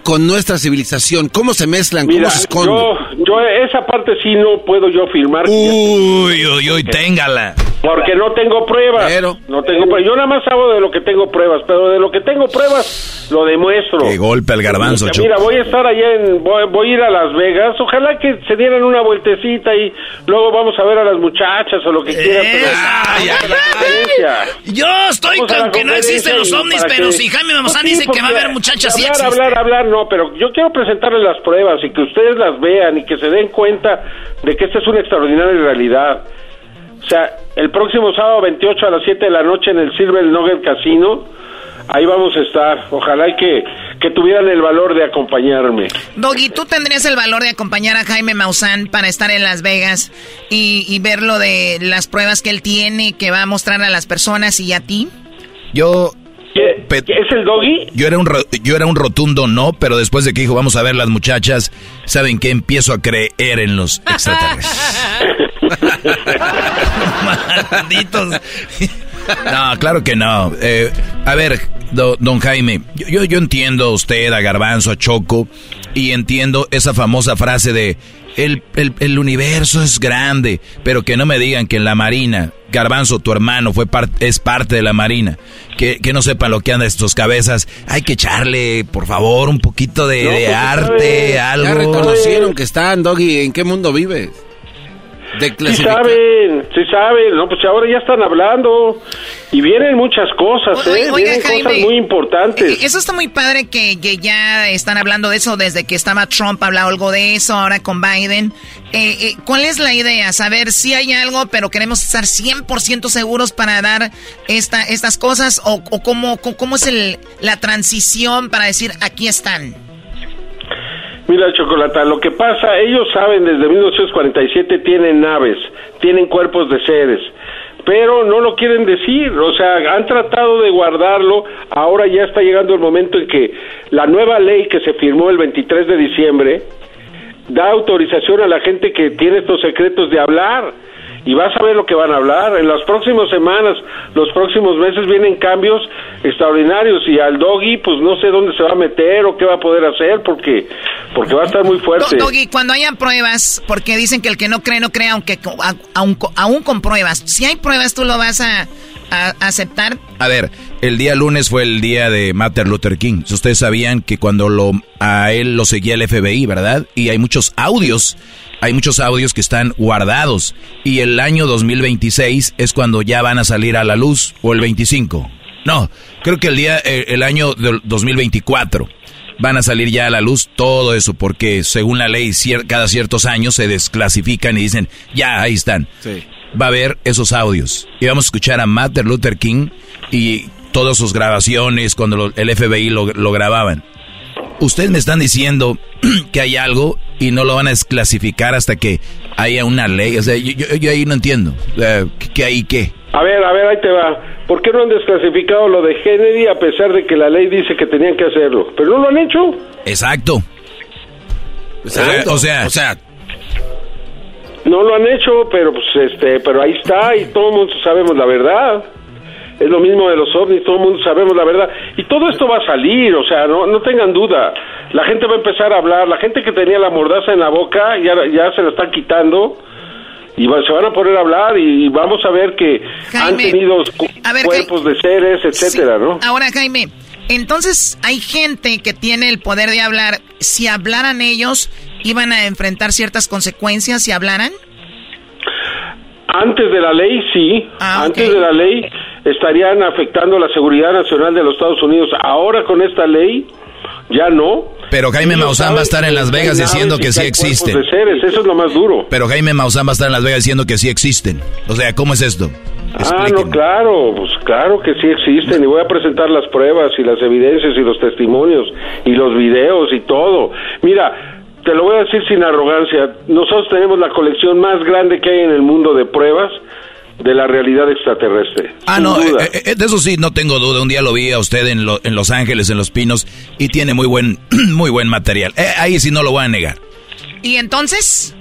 con nuestra civilización? ¿Cómo se mezclan? ¿Cómo Mira, se esconden? yo, yo esa parte sí no puedo yo firmar. Uy, uy, uy, téngala. Porque no tengo pruebas. No tengo pruebas. Yo nada más hablo de lo que tengo pruebas, pero de lo que tengo pruebas lo demuestro. Qué golpe al garbanzo, Mira. Mira, voy a estar allá en, voy, voy a ir a Las Vegas. Ojalá que se dieran una vueltecita y luego vamos a ver a las muchachas o lo que quieran. pero- Yo estoy Vamos con que no existen los ovnis, pero que- si Jaime Pues sí, dice que va a haber muchachas, hablar, hablar, hablar, no, pero yo quiero presentarles las pruebas y que ustedes las vean y que se den cuenta de que esta es una extraordinaria realidad. O sea, el próximo sábado 28 a las 7 de la noche en el Silver Nugget Casino, ahí vamos a estar. Ojalá y que, que tuvieran el valor de acompañarme. Doggy, ¿tú tendrías el valor de acompañar a Jaime Maussan para estar en Las Vegas y, y ver lo de las pruebas que él tiene, que va a mostrar a las personas y a ti? Yo... ¿Es el doggy? Yo era, un, yo era un rotundo no, pero después de que dijo vamos a ver las muchachas, ¿saben qué? Empiezo a creer en los extraterrestres. Malditos. No, claro que no. Eh, a ver, do- don Jaime, yo, yo, entiendo a usted, a Garbanzo, a Choco, y entiendo esa famosa frase de el, el, el universo es grande, pero que no me digan que en la Marina, Garbanzo, tu hermano, fue par- es parte de la Marina. Que, que no sepan lo que anda estos cabezas. Hay que echarle, por favor, un poquito de, No, de pues, arte, Ya algo. reconocieron que están, Doggy. ¿En qué mundo vives? De Sí saben, sí saben, no, pues ahora ya están hablando y vienen muchas cosas, ¿eh? oiga, vienen cosas Jaime. muy importantes. Eh, Eso está muy padre que, que ya están hablando de eso desde que estaba Trump, hablaba algo de eso, ahora con Biden. Eh, eh, ¿Cuál es la idea? Saber si hay algo, pero queremos estar 100% seguros para dar esta, estas cosas o, o cómo, cómo, cómo es el, la transición para decir aquí están. Mira, Chocolata, lo que pasa, ellos saben desde 1947 tienen naves, tienen cuerpos de seres, pero no lo quieren decir, o sea, han tratado de guardarlo, ahora ya está llegando el momento en que la nueva ley que se firmó el 23 de diciembre da autorización a la gente que tiene estos secretos de hablar. Y vas a ver lo que van a hablar. En las próximas semanas, los próximos meses vienen cambios extraordinarios y al doggy, pues no sé dónde se va a meter o qué va a poder hacer porque, porque va a estar muy fuerte. Do- Doggy, cuando hayan pruebas, porque dicen que el que no cree, no cree, aunque co- a- aun co- aún con pruebas. Si hay pruebas, ¿tú lo vas a, a aceptar? A ver, el día lunes fue el día de Martin Luther King. Ustedes sabían que cuando lo, a él lo seguía el FBI, ¿verdad? Y hay muchos audios hay muchos audios que están guardados y el año 2026 es cuando ya van a salir a la luz o el 25. No, creo que el día eh, el año del 2024 van a salir ya a la luz todo eso porque según la ley cada ciertos años se desclasifican y dicen, "Ya, ahí están." Va a haber esos audios y vamos a escuchar a Martin Luther King y todas sus grabaciones cuando el FBI lo, lo grababan. Ustedes me están diciendo que hay algo y no lo van a desclasificar hasta que haya una ley. O sea, yo, ahí no entiendo. ¿Qué hay qué? A ver, a ver, ahí te va. ¿Por qué no han desclasificado lo de Kennedy a pesar de que la ley dice que tenían que hacerlo? Pero no lo han hecho. Exacto. Exacto. O sea, o sea, no lo han hecho, pero pues este, pero ahí está y todo el mundo sabemos la verdad es lo mismo de los ovnis, todo el mundo sabemos la verdad. Y todo esto va a salir, o sea, no, no tengan duda. La gente va a empezar a hablar, la gente que tenía la mordaza en la boca ya, ya se la están quitando y se van a poner a hablar y vamos a ver que han tenido cuerpos de seres, etcétera, ¿no? Ahora, Jaime, entonces hay gente que tiene el poder de hablar. Si hablaran ellos, iban a enfrentar ciertas consecuencias si hablaran. Antes de la ley, sí. Ah, Antes de la ley estarían afectando la seguridad nacional de los Estados Unidos. Ahora con esta ley, ya no. Pero Jaime Maussan va a estar en Las Vegas diciendo que sí existen. eso es lo más duro. Pero Jaime Maussan va a estar en Las Vegas diciendo que sí existen. O sea, ¿cómo es esto? Ah, no, claro, pues claro que sí existen y voy a presentar las pruebas y las evidencias y los testimonios y los videos y todo. Mira, te lo voy a decir sin arrogancia, nosotros tenemos la colección más grande que hay en el mundo de pruebas de la realidad extraterrestre. Ah, no, eh, eh, de eso sí, no tengo duda. Un día lo vi a usted en, en Los Ángeles, en Los Pinos, y tiene muy buen, muy buen material. Eh, ahí sí no lo voy a negar. ¿Y entonces?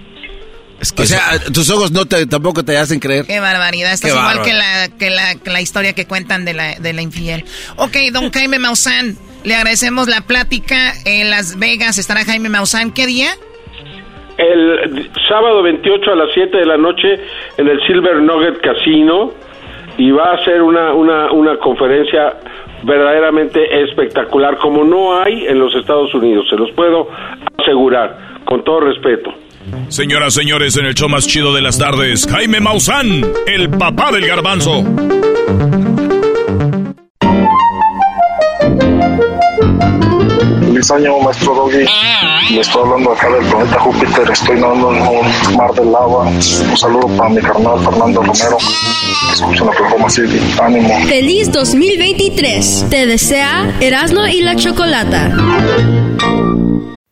O sea, tus ojos no te, tampoco te hacen creer. Qué barbaridad. Esto es igual que la, que, la, que la, historia que cuentan de la, de la infiel. Ok, don Jaime Maussan, le agradecemos la plática. En Las Vegas estará Jaime Maussan. ¿Qué día? El sábado 28 a las 7 de la noche en el Silver Nugget Casino y va a ser una, una, una conferencia verdaderamente espectacular como no hay en los Estados Unidos, se los puedo asegurar, con todo respeto. Señoras, señores, en el show más chido de las tardes, Jaime Maussan, el papá del garbanzo. Feliz año, maestro Doggy. Le estoy hablando acá del planeta Júpiter. Estoy nadando en un mar de lava. Un saludo para mi carnal Fernando Romero. Escucha la plataforma City. Ánimo. Feliz 2023. Te desea Erasmo y la Chocolata.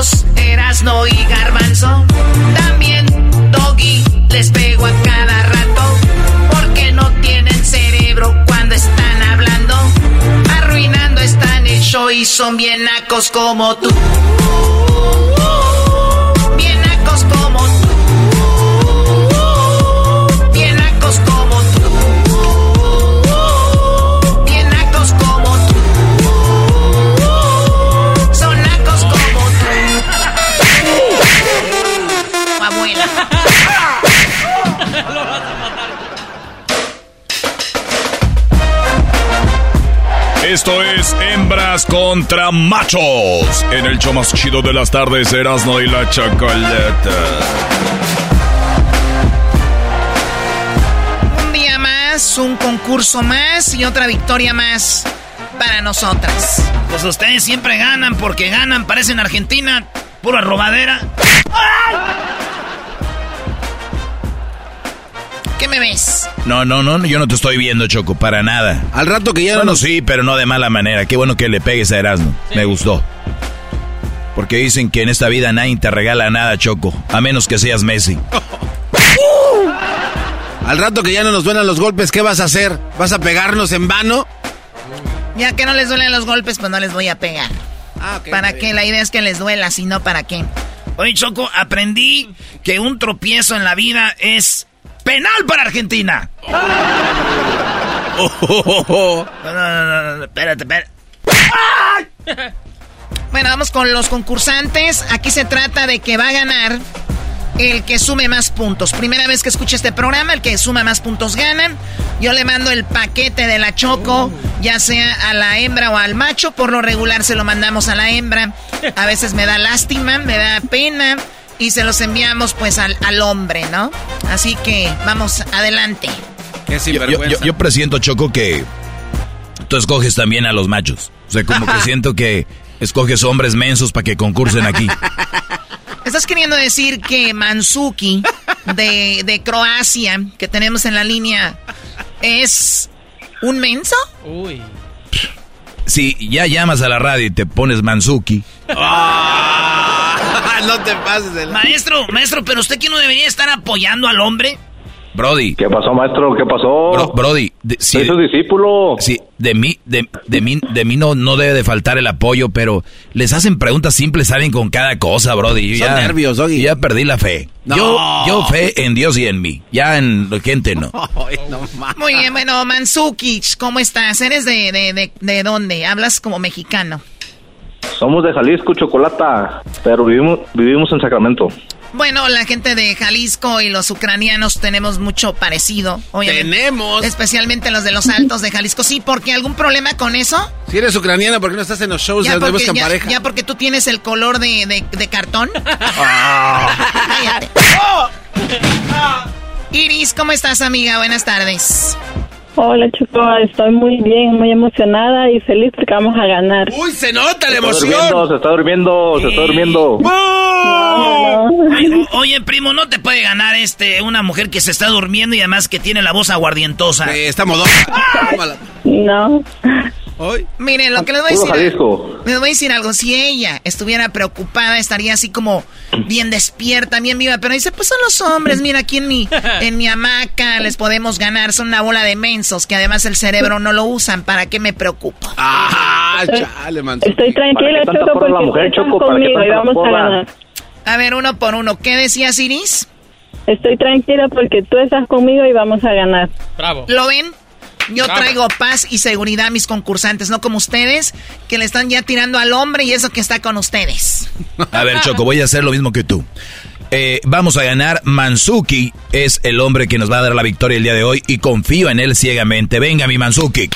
locos, Erasno y Garbanzo. También Doggy les pego a cada rato. Porque no tienen cerebro cuando están hablando. Arruinando están el show y son bien nacos como tú. Bien nacos como tú. Esto es Hembras contra Machos. En el show más chido de las tardes, Erasmo y la Chocolata. Un día más, un concurso más y otra victoria más para nosotras. Pues ustedes siempre ganan porque ganan, parecen Argentina, pura robadera. ¿Qué me ves? No, no, no, yo no te estoy viendo, Choco, para nada. Al rato que ya Bueno, no sí, pero no de mala manera. Qué bueno que le pegues a Erasmo. Me gustó. Porque dicen que en esta vida nadie te regala nada, Choco. A menos que seas Messi. Al rato que ya no nos duelen los golpes, ¿qué vas a hacer? ¿Vas a pegarnos en vano? Ya que no les duelen los golpes, pues no les voy a pegar. Ah, ok, ¿Para qué? La idea es que les duela, si no, ¿para qué? Oye, Choco, aprendí que un tropiezo en la vida es penal para Argentina. No, no, no, no, espérate, espérate. Bueno, vamos con los concursantes. Aquí se trata de que va a ganar el que sume más puntos. Primera vez que escucha este programa, el que suma más puntos gana. Yo le mando el paquete de la Choco, ya sea a la hembra o al macho. Por lo regular se lo mandamos a la hembra. A veces me da lástima, me da pena. Y se los enviamos pues al, al hombre, ¿no? Así que vamos adelante. Yo, yo- yo- yo presiento, Choco, que tú escoges también a los machos. O sea, como que siento que escoges hombres mensos para que concursen aquí. ¿Estás queriendo decir que Mansuki de, de Croacia, que tenemos en la línea, es un menso? Uy. Si ya llamas a la radio y te pones Manzuki, no te pases de Maestro, maestro, pero usted que no debería estar apoyando al hombre. Brody. ¿Qué pasó, maestro? ¿Qué pasó? Bro- Brody, de, si, Soy su discípulo. Sí, de mí, de, de mí, de mí no, no debe de faltar el apoyo, pero les hacen preguntas simples, salen con cada cosa, Brody. Yo Son ya, nervios, yo ya perdí la fe. No. Yo, yo fe en Dios y en mí. Ya en la gente no. Muy bien, bueno, Mansuki, ¿cómo estás? ¿Eres de, de, de, de dónde? ¿Hablas como mexicano? Somos de Jalisco, Chocolata, pero vivimos, vivimos en Sacramento. Bueno, la gente de Jalisco y los ucranianos tenemos mucho parecido, obviamente. Tenemos. Especialmente los de los altos de Jalisco. Sí, porque algún problema con eso. Si eres ucraniana, ¿por qué no estás en los shows Ya de porque, Buscan ya- Pareja? ya porque tú tienes el color de, de- de cartón. Cállate. Iris, ¿cómo estás, amiga? Buenas tardes. Hola, Choco, estoy muy bien, muy emocionada y feliz porque vamos a ganar. ¡Uy, se nota Se está durmiendo, se está durmiendo, se está durmiendo. Oye, oye, primo, no te puede ganar este una mujer que se está durmiendo y además que tiene la voz aguardientosa. está modona. No. Miren, lo que les voy a decir. Jalisco. Les voy a decir algo. Si ella estuviera preocupada, estaría así como bien despierta, bien viva. Pero dice, pues son los hombres. Mira, aquí en mi, en mi hamaca les podemos ganar. Son una bola de mensos que además el cerebro no lo usan. ¿Para qué me preocupo? Ah, chale, man. Estoy tranquila, ¿Para qué tanta Choco, porra la porque mujer, Choco? ¿Para qué conmigo y vamos a ganar. A ver, uno por uno. ¿Qué decías, Iris? Estoy tranquila porque tú estás conmigo y vamos a ganar. Bravo. ¿Lo ven? Yo traigo paz y seguridad a mis concursantes, no como ustedes, que le están ya tirando al hombre y eso que está con ustedes. A ver, Choco, voy a hacer lo mismo que tú. Eh, vamos a ganar. Manzuki es el hombre que nos va a dar la victoria el día de hoy y confío en él ciegamente. Venga, mi Manzuki.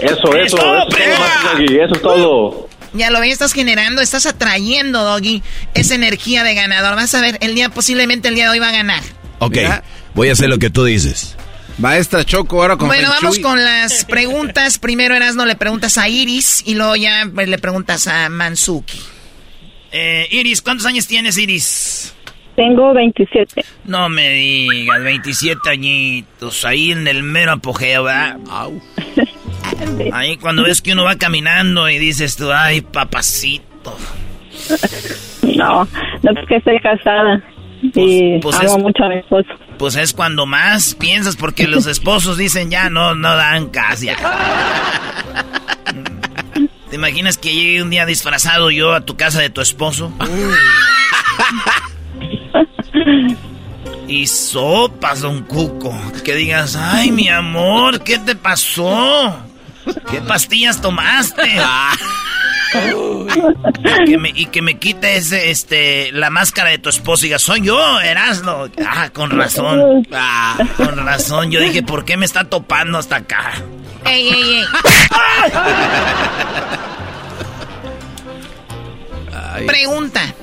Eso, eso, eso, es todo, Doggy, eso es todo. Ya lo ven, estás generando, estás atrayendo, Doggy, esa energía de ganador. Vas a ver, el día, posiblemente el día de hoy va a ganar. Ok, voy a hacer lo que tú dices. Maestra Choco, ahora con bueno, vamos con las preguntas. Primero, Erasno, le preguntas a Iris y luego ya pues, le preguntas a Mansuki. Eh, Iris, ¿cuántos años tienes, Iris? Tengo 27. No me digas, 27 añitos, ahí en el mero apogeo, ¿verdad? Ahí cuando ves que uno va caminando y dices tú, ay, papacito. No, no porque estoy casada y pues amo es- mucho a mi esposo. Pues es cuando más piensas, porque los esposos dicen ya no, no dan casi. ¿Te imaginas que llegue un día disfrazado yo a tu casa de tu esposo? Y sopas, don Cuco. Que digas, ay, mi amor, ¿qué te pasó? ¿Qué pastillas tomaste? y, que me, y que me quite ese, este, la máscara de tu esposo y diga, soy yo, Erasno. Ah, con razón. Ah, con razón. Yo dije, ¿por qué me está topando hasta acá? ¡Ey, ey, ey! Pregunta.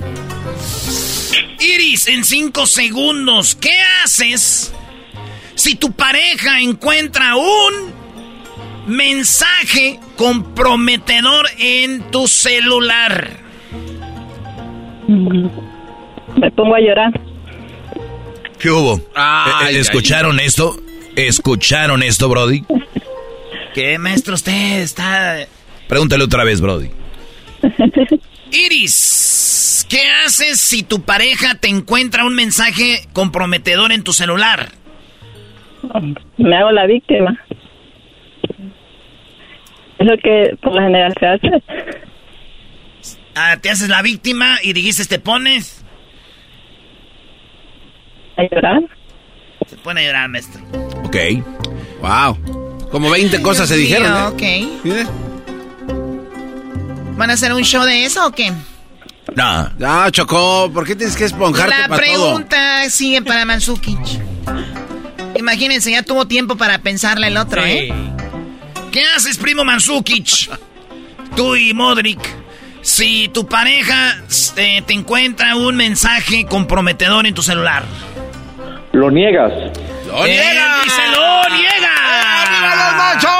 Iris, en cinco segundos, ¿qué haces si tu pareja encuentra un mensaje comprometedor en tu celular? Me pongo a llorar. ¿Qué hubo? Ay, Eh, eh, ¿Escucharon esto? ¿Escucharon esto, Brody? ¿Qué, maestro, usted está...? Pregúntale otra vez, Brody. Iris, ¿qué haces si tu pareja te encuentra un mensaje comprometedor en tu celular? Me hago la víctima. Es lo que por la general se hace. Ah, te haces la víctima y dijiste, te pones... a llorar. Se pone a llorar, maestro. Ok. Wow. Como 20 cosas se Dios dijeron. mío, ¿eh? ok. ¿Van a hacer un show de eso o qué? No. No, Chocó, ¿por qué tienes que esponjarte La para todo? pregunta sigue para Mansukic. Imagínense, ya tuvo tiempo para pensarle el otro, ¿eh? ¿Qué haces, primo Mansukic? Tú y Modric. Si tu pareja este, te encuentra un mensaje comprometedor en tu celular. Lo niegas. ¡Lo Él niega! dice, lo niega. ¡Arriba los machos!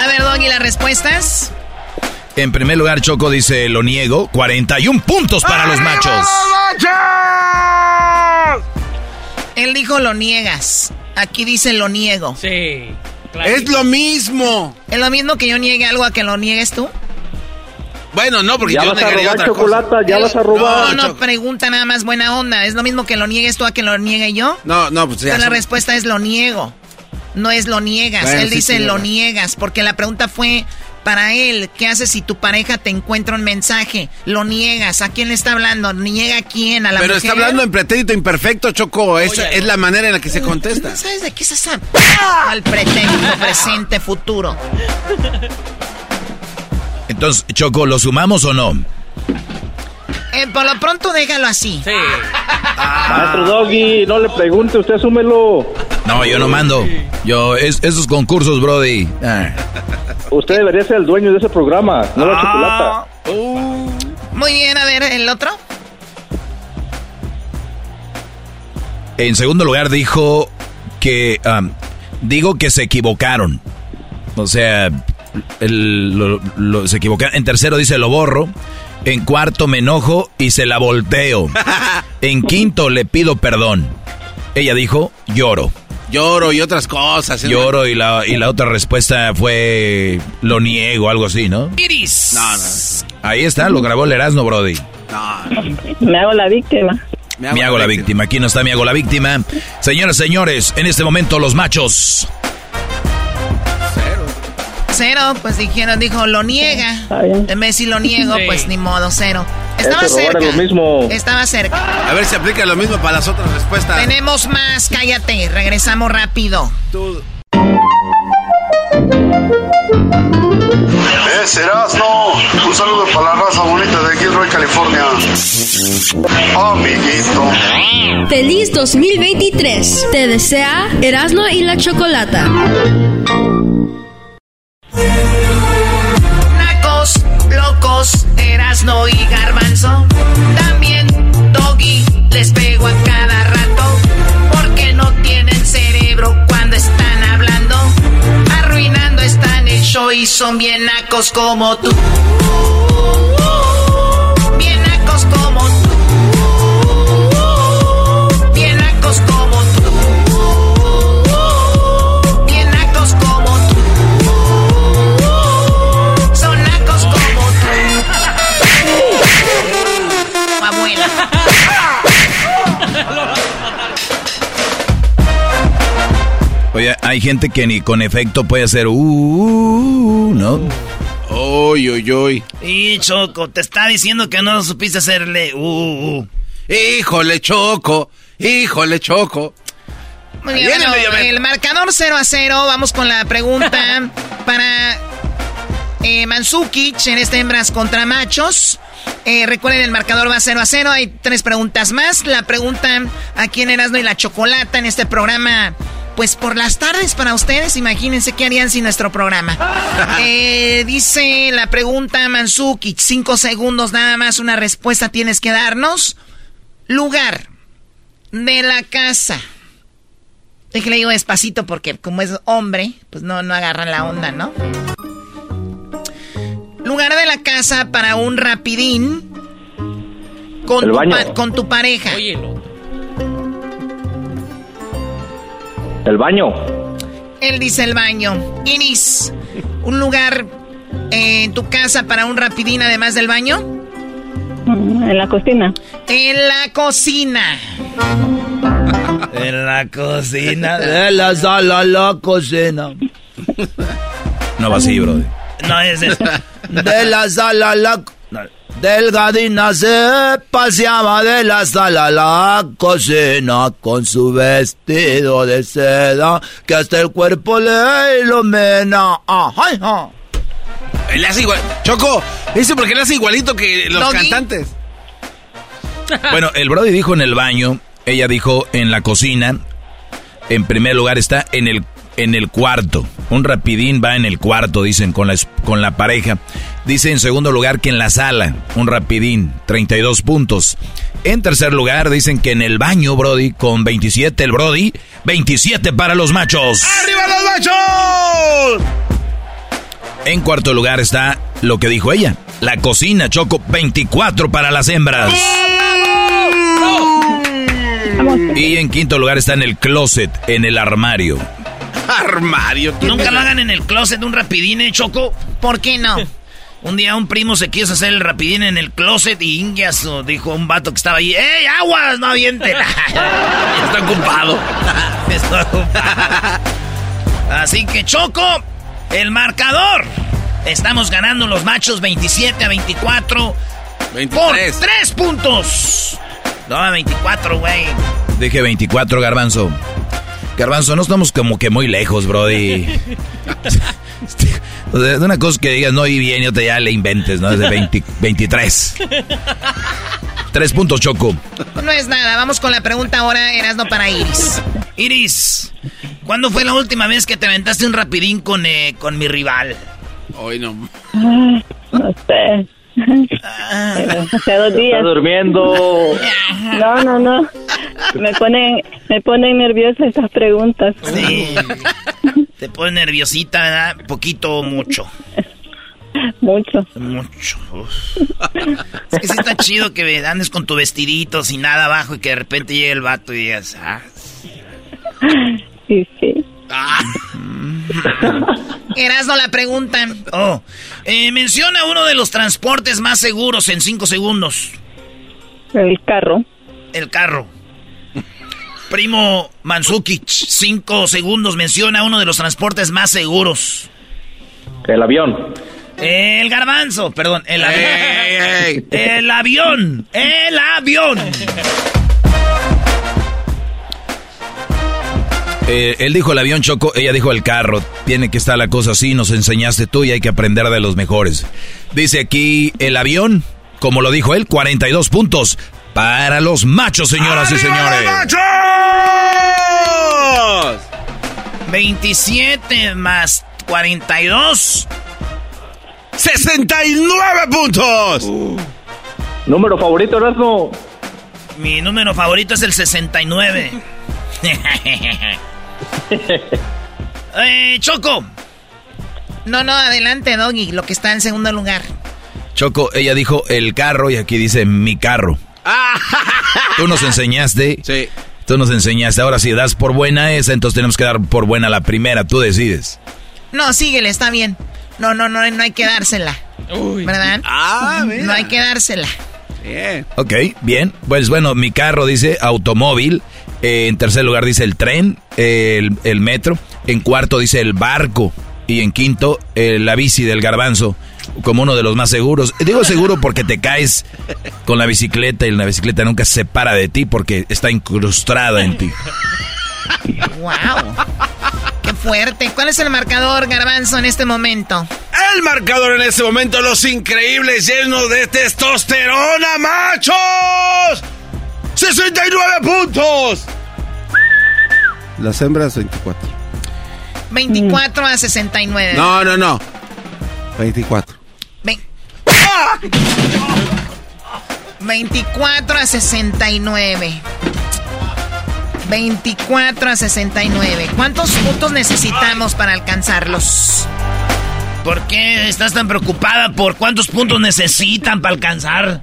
A ver, Doggy, las respuestas. En primer lugar, Choco dice, lo niego. 41 puntos para los machos. Él dijo lo niegas. Aquí dice lo niego. Sí. Es lo mismo. ¿Es lo mismo que yo niegue algo a que lo niegues tú? Bueno, no, porque Ya yo vas a robar otra chocolate, cosa. ya vas a No, robar. no, Choco. pregunta nada más buena onda. ¿Es lo mismo que lo niegues tú a que lo niegue yo? No, no, pues ya. Entonces la respuesta es lo niego. No es lo niegas. Bueno, él sí, dice lo niegas. Porque la pregunta fue para él. ¿Qué haces si tu pareja te encuentra un mensaje? Lo niegas. ¿A quién le está hablando? ¿Niega a quién? ¿A la Pero mujer? está hablando en pretérito imperfecto, Choco. Esa Oye. es la manera en la que se contesta. ¿No sabes de qué es esa? Al pretérito, presente, futuro. Entonces, Choco, ¿lo sumamos o no? Eh, por lo pronto déjalo así. Sí. Maestro Doggy, no le pregunte, usted asúmelo. No, yo no mando. Yo, es- esos concursos, Brody. Ah. Usted debería ser el dueño de ese programa, no la chocolata. Muy bien, a ver, el otro. En segundo lugar, dijo que. digo que se equivocaron. O sea, el- lo- lo- se equivocaron. En tercero, dice lo borro. En cuarto, me enojo y se la volteo. En quinto, le pido perdón. Ella dijo, lloro. Lloro y otras cosas. ¿eh? Lloro y la, y la otra respuesta fue lo niego, algo así, ¿no? Iris. No, no. Ahí está, lo grabó el Erasmo, Brody. No. Me hago la víctima. Me hago, la víctima. Aquí no está mi hago la víctima. Señoras, señores, en este momento los machos. Cero, pues dijeron, dijo, lo niega. En vez de decir lo niego, Sí. pues ni modo, cero. Estaba cerca. lo mismo. Estaba cerca. A ver si aplica lo mismo para las otras respuestas. Tenemos más, cállate. Regresamos rápido. Tú- Es Erasmo. Un saludo para la raza bonita de Gilroy, California. Amiguito. Feliz 2023. Te desea Erasmo y la Chocolata. Nacos, locos, Erasno y Garbanzo. También Doggy les pego a cada rato. Porque no tienen cerebro cuando están hablando. Arruinando están el show y son bien nacos como tú. Hay gente que ni con efecto puede hacer uh, uh, uh, ¿no? Uy, uy, uy. Y Choco, te está diciendo que no supiste hacerle. Uh, uh, uh. Híjole, Choco. Híjole, Choco. Muy Ahí bien, viene el bueno, el marcador 0 a 0. Vamos con la pregunta para eh, Mansukic en este hembras contra machos. Eh, recuerden, el marcador va 0 a 0. Hay tres preguntas más. La pregunta a quién Erasmo y la Chocolata en este programa. Pues por las tardes para ustedes, imagínense qué harían sin nuestro programa. Eh, dice la pregunta Mansukic, cinco segundos nada más, una respuesta tienes que darnos. Lugar de la casa. Déjale digo despacito porque como es hombre, pues no, no agarran la onda, ¿no? Lugar de la casa para un rapidín con, El tu, pa- con tu pareja. Oye, el otro. El baño. Él dice el baño. Iris, un lugar eh, en tu casa para un rapidín además del baño. Mm, En la cocina. En la cocina. En la cocina. De la sala a la cocina. No va así, Brody. No es eso. De la sala a la. co- no. Delgadina se paseaba de la sala a la cocina con su vestido de seda que hasta el cuerpo le ilumina. ¡Ay, ay! Le hace igual. Choco, dice porque le hace igualito que los cantantes. Bueno, el Brody dijo en el baño, ella dijo en la cocina. En primer lugar está en el, en el cuarto. Un rapidín va en el cuarto, dicen, con la, con la pareja. Dice en segundo lugar que en la sala, un rapidín, 32 puntos. En tercer lugar, dicen que en el baño, Brody, con 27 el Brody, 27 para los machos. ¡Arriba los machos! En cuarto lugar está lo que dijo ella, la cocina, Choco, 24 para las hembras. Y en quinto lugar está en el closet, en el armario. Armario. Nunca lo hagan en el closet un rapidín, ¿eh, Choco. ¿Por qué no? Un día un primo se quiso hacer el rapidín en el closet y Ingiaso dijo a un vato que estaba ahí, ¡Ey, aguas, no avienten! Está ocupado. Está ocupado. Así que, Choco, el marcador. Estamos ganando los machos 27 a 24 por 3 puntos. No, 24, güey. Dije 24, Garbanzo. Garbanzo, no estamos como que muy lejos, Brody. O sea, una cosa que digas no y bien y otra ya le inventes, ¿no? Es de 20 23. Tres puntos, Choco. No es nada. Vamos con la pregunta ahora, Erasno para Iris. Iris, ¿cuándo fue la última vez que te aventaste un rapidín con, eh, con mi rival? Hoy no. Ah, no sé. Hace dos días. Está durmiendo. No, no, no. Me ponen, me ponen nerviosa estas preguntas. Sí. Te pone nerviosita, ¿verdad? Poquito o mucho. Mucho. Mucho. Es que sí está chido que andes con tu vestidito sin nada abajo y que de repente llegue el vato y digas, ah. Sí, sí. Erasno la pregunta. Oh, eh, menciona uno de los transportes más seguros en cinco segundos. El carro. El carro. Primo Mansukic, cinco segundos, menciona uno de los transportes más seguros. El avión. El garbanzo, perdón, el avión. El avión, el avión. Eh, él dijo el avión Choco, ella dijo el carro. Tiene que estar la cosa así, nos enseñaste tú y hay que aprender de los mejores. Dice aquí el avión, como lo dijo él, 42 puntos para los machos, señoras y señores. 27 más 42. 69 puntos. Número favorito, Erasmo. Mi número favorito es el 69. eh, Choco. No, no, adelante, Doggy, lo que está en segundo lugar. Choco, ella dijo el carro y aquí dice mi carro. Tú nos enseñaste. Sí. Tú nos enseñaste. Ahora si das por buena esa, entonces tenemos que dar por buena la primera. Tú decides. No, síguele, está bien. No, no, no, no hay que dársela. ¿Verdad? Ah, mira. No hay que dársela. Bien. Ok, bien. Pues bueno, mi carro dice automóvil. Eh, en tercer lugar dice el tren, eh, el, el metro. En cuarto dice el barco. Y en quinto, eh, la bici del garbanzo. Como uno de los más seguros. Digo seguro porque te caes con la bicicleta y la bicicleta nunca se separa de ti porque está incrustada en ti. ¡Wow! ¡Qué fuerte! ¿Cuál es el marcador, Garbanzo, en este momento? El marcador en este momento, los increíbles llenos de testosterona, machos. 69 puntos. Las hembras 24. 24 a 69. No, no, no. 24. Ve- 24 a 69. 24 a 69. ¿Cuántos puntos necesitamos para alcanzarlos? ¿Por qué estás tan preocupada por cuántos puntos necesitan para alcanzar?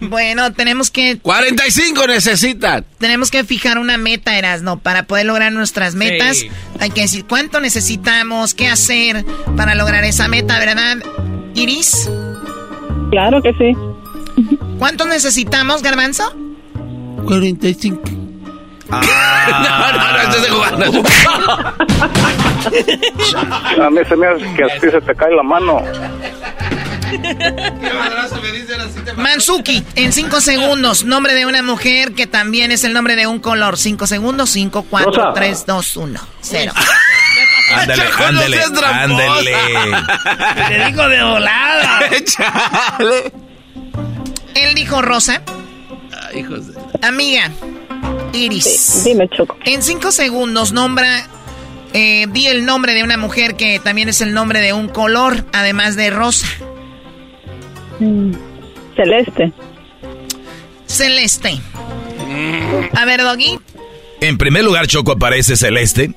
Bueno, tenemos que 45 necesitan. tenemos que fijar una meta, Erasno, para poder lograr nuestras metas. Sí. Hay que decir cuánto necesitamos, qué hacer para lograr esa meta, ¿verdad? Iris, Claro que sí. ¿cuánto necesitamos, Garbanzo? 45. Ah. no, no, no, estoy jugando. A mí se me hace que así se te cae la mano. Mansuki, en cinco segundos, nombre de una mujer que también es el nombre de un color. Cinco segundos, cinco, cuatro, Rosa. tres, dos, uno, cero. Ándale, ándale, ándale. Le digo de volada. Él dijo Rosa. hijos de... Amiga, Iris. Dime, Choco. En cinco segundos, nombra. Eh, di el nombre de una mujer que también es el nombre de un color, además de rosa. Mm, Celeste. Celeste. A ver, Doggy. En primer lugar, Choco aparece Celeste.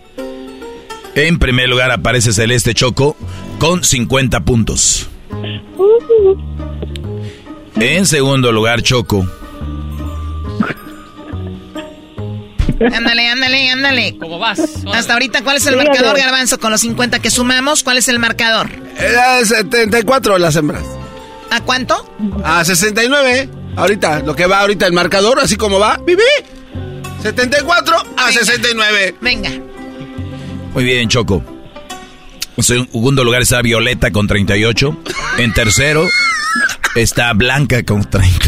En primer lugar aparece Celeste Choco con 50 puntos. En segundo lugar, Choco. Ándale, ándale, ándale. ¿Cómo vas? Hasta ahorita, ¿cuál es el Dígame. marcador, Garbanzo? Con los 50 que sumamos, ¿cuál es el marcador? Era 74 las hembras. ¿A cuánto? A 69. Ahorita, lo que va ahorita el marcador, así como va. Viví. 74 a 69. Venga. Muy bien, Choco. En segundo lugar está Violeta con 38. En tercero está Blanca con 30.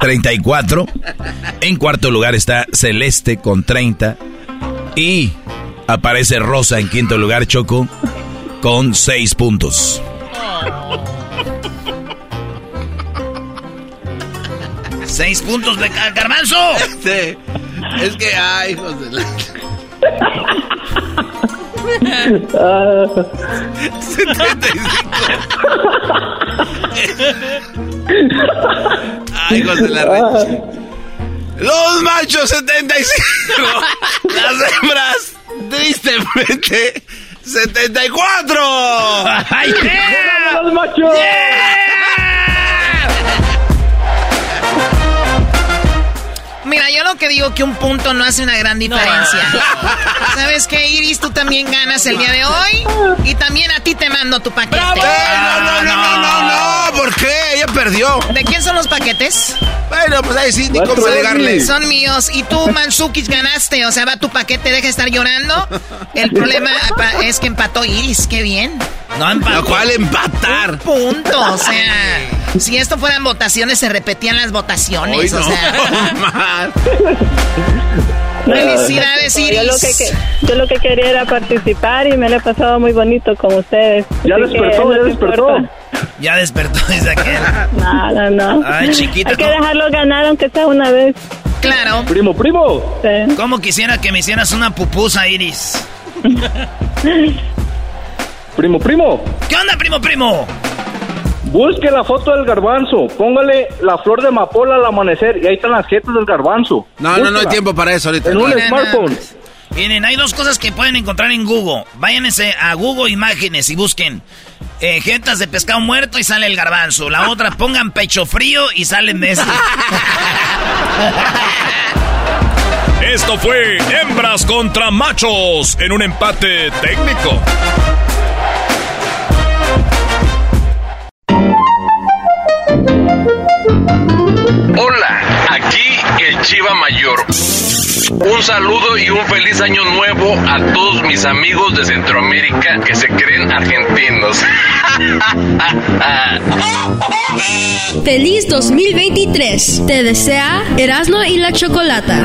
34. En cuarto lugar está Celeste con 30. Y aparece Rosa en quinto lugar, Choco, con 6 puntos. Seis puntos de Gar- Garbanzo. Sí. Es que, ay, hijos de la... Ah, 75. Ay, hijos de la red. Los machos 75. Las hembras, tristemente, 74. ¡Ay, yeah! ¡Los machos! Mira, yo lo que digo que un punto no hace una gran diferencia. ¿Sabes qué, Iris? Tú también ganas el día de hoy. Y también a ti te mando tu paquete. No, no, no, no, no, no, ¿por qué? Ella perdió. ¿De quién son los paquetes? Bueno, pues ahí sí, ni cómo alegarle. Son míos. Y tú, Mansukis, ganaste. O sea, va tu paquete, deja de estar llorando. El problema es que empató Iris. Qué bien. No empató. Lo cual empatar. Punto. O sea, si esto fueran votaciones, se repetían las votaciones. Hoy o no, sea, más. felicidades, yo, lo Iris. que, yo lo que quería era participar y me lo he pasado muy bonito con ustedes. Ya despertó, no ya despertó. importa. Ya despertó, dice aquel. No, no, no. Ay, chiquita, Hay que dejarlo ganar aunque sea una vez. Claro. Primo, primo. Sí. ¿Cómo quisiera que me hicieras una pupusa, Iris? Primo, primo. ¿Qué onda, primo, primo? Busque la foto del garbanzo. Póngale la flor de amapola al amanecer y ahí están las jetas del garbanzo. No, no, no hay tiempo para eso ahorita. En un smartphone. Miren, hay dos cosas que pueden encontrar en Google. Váyanse a Google Imágenes y busquen eh, jetas de pescado muerto y sale el garbanzo. La otra, pongan pecho frío y salen de ese. Esto fue Hembras contra Machos en un empate técnico. Hola, aquí el Chiva Mayor. Un saludo y un feliz año nuevo a todos mis amigos de Centroamérica que se creen argentinos. Feliz 2023. Te desea Erasmo y la Chocolata.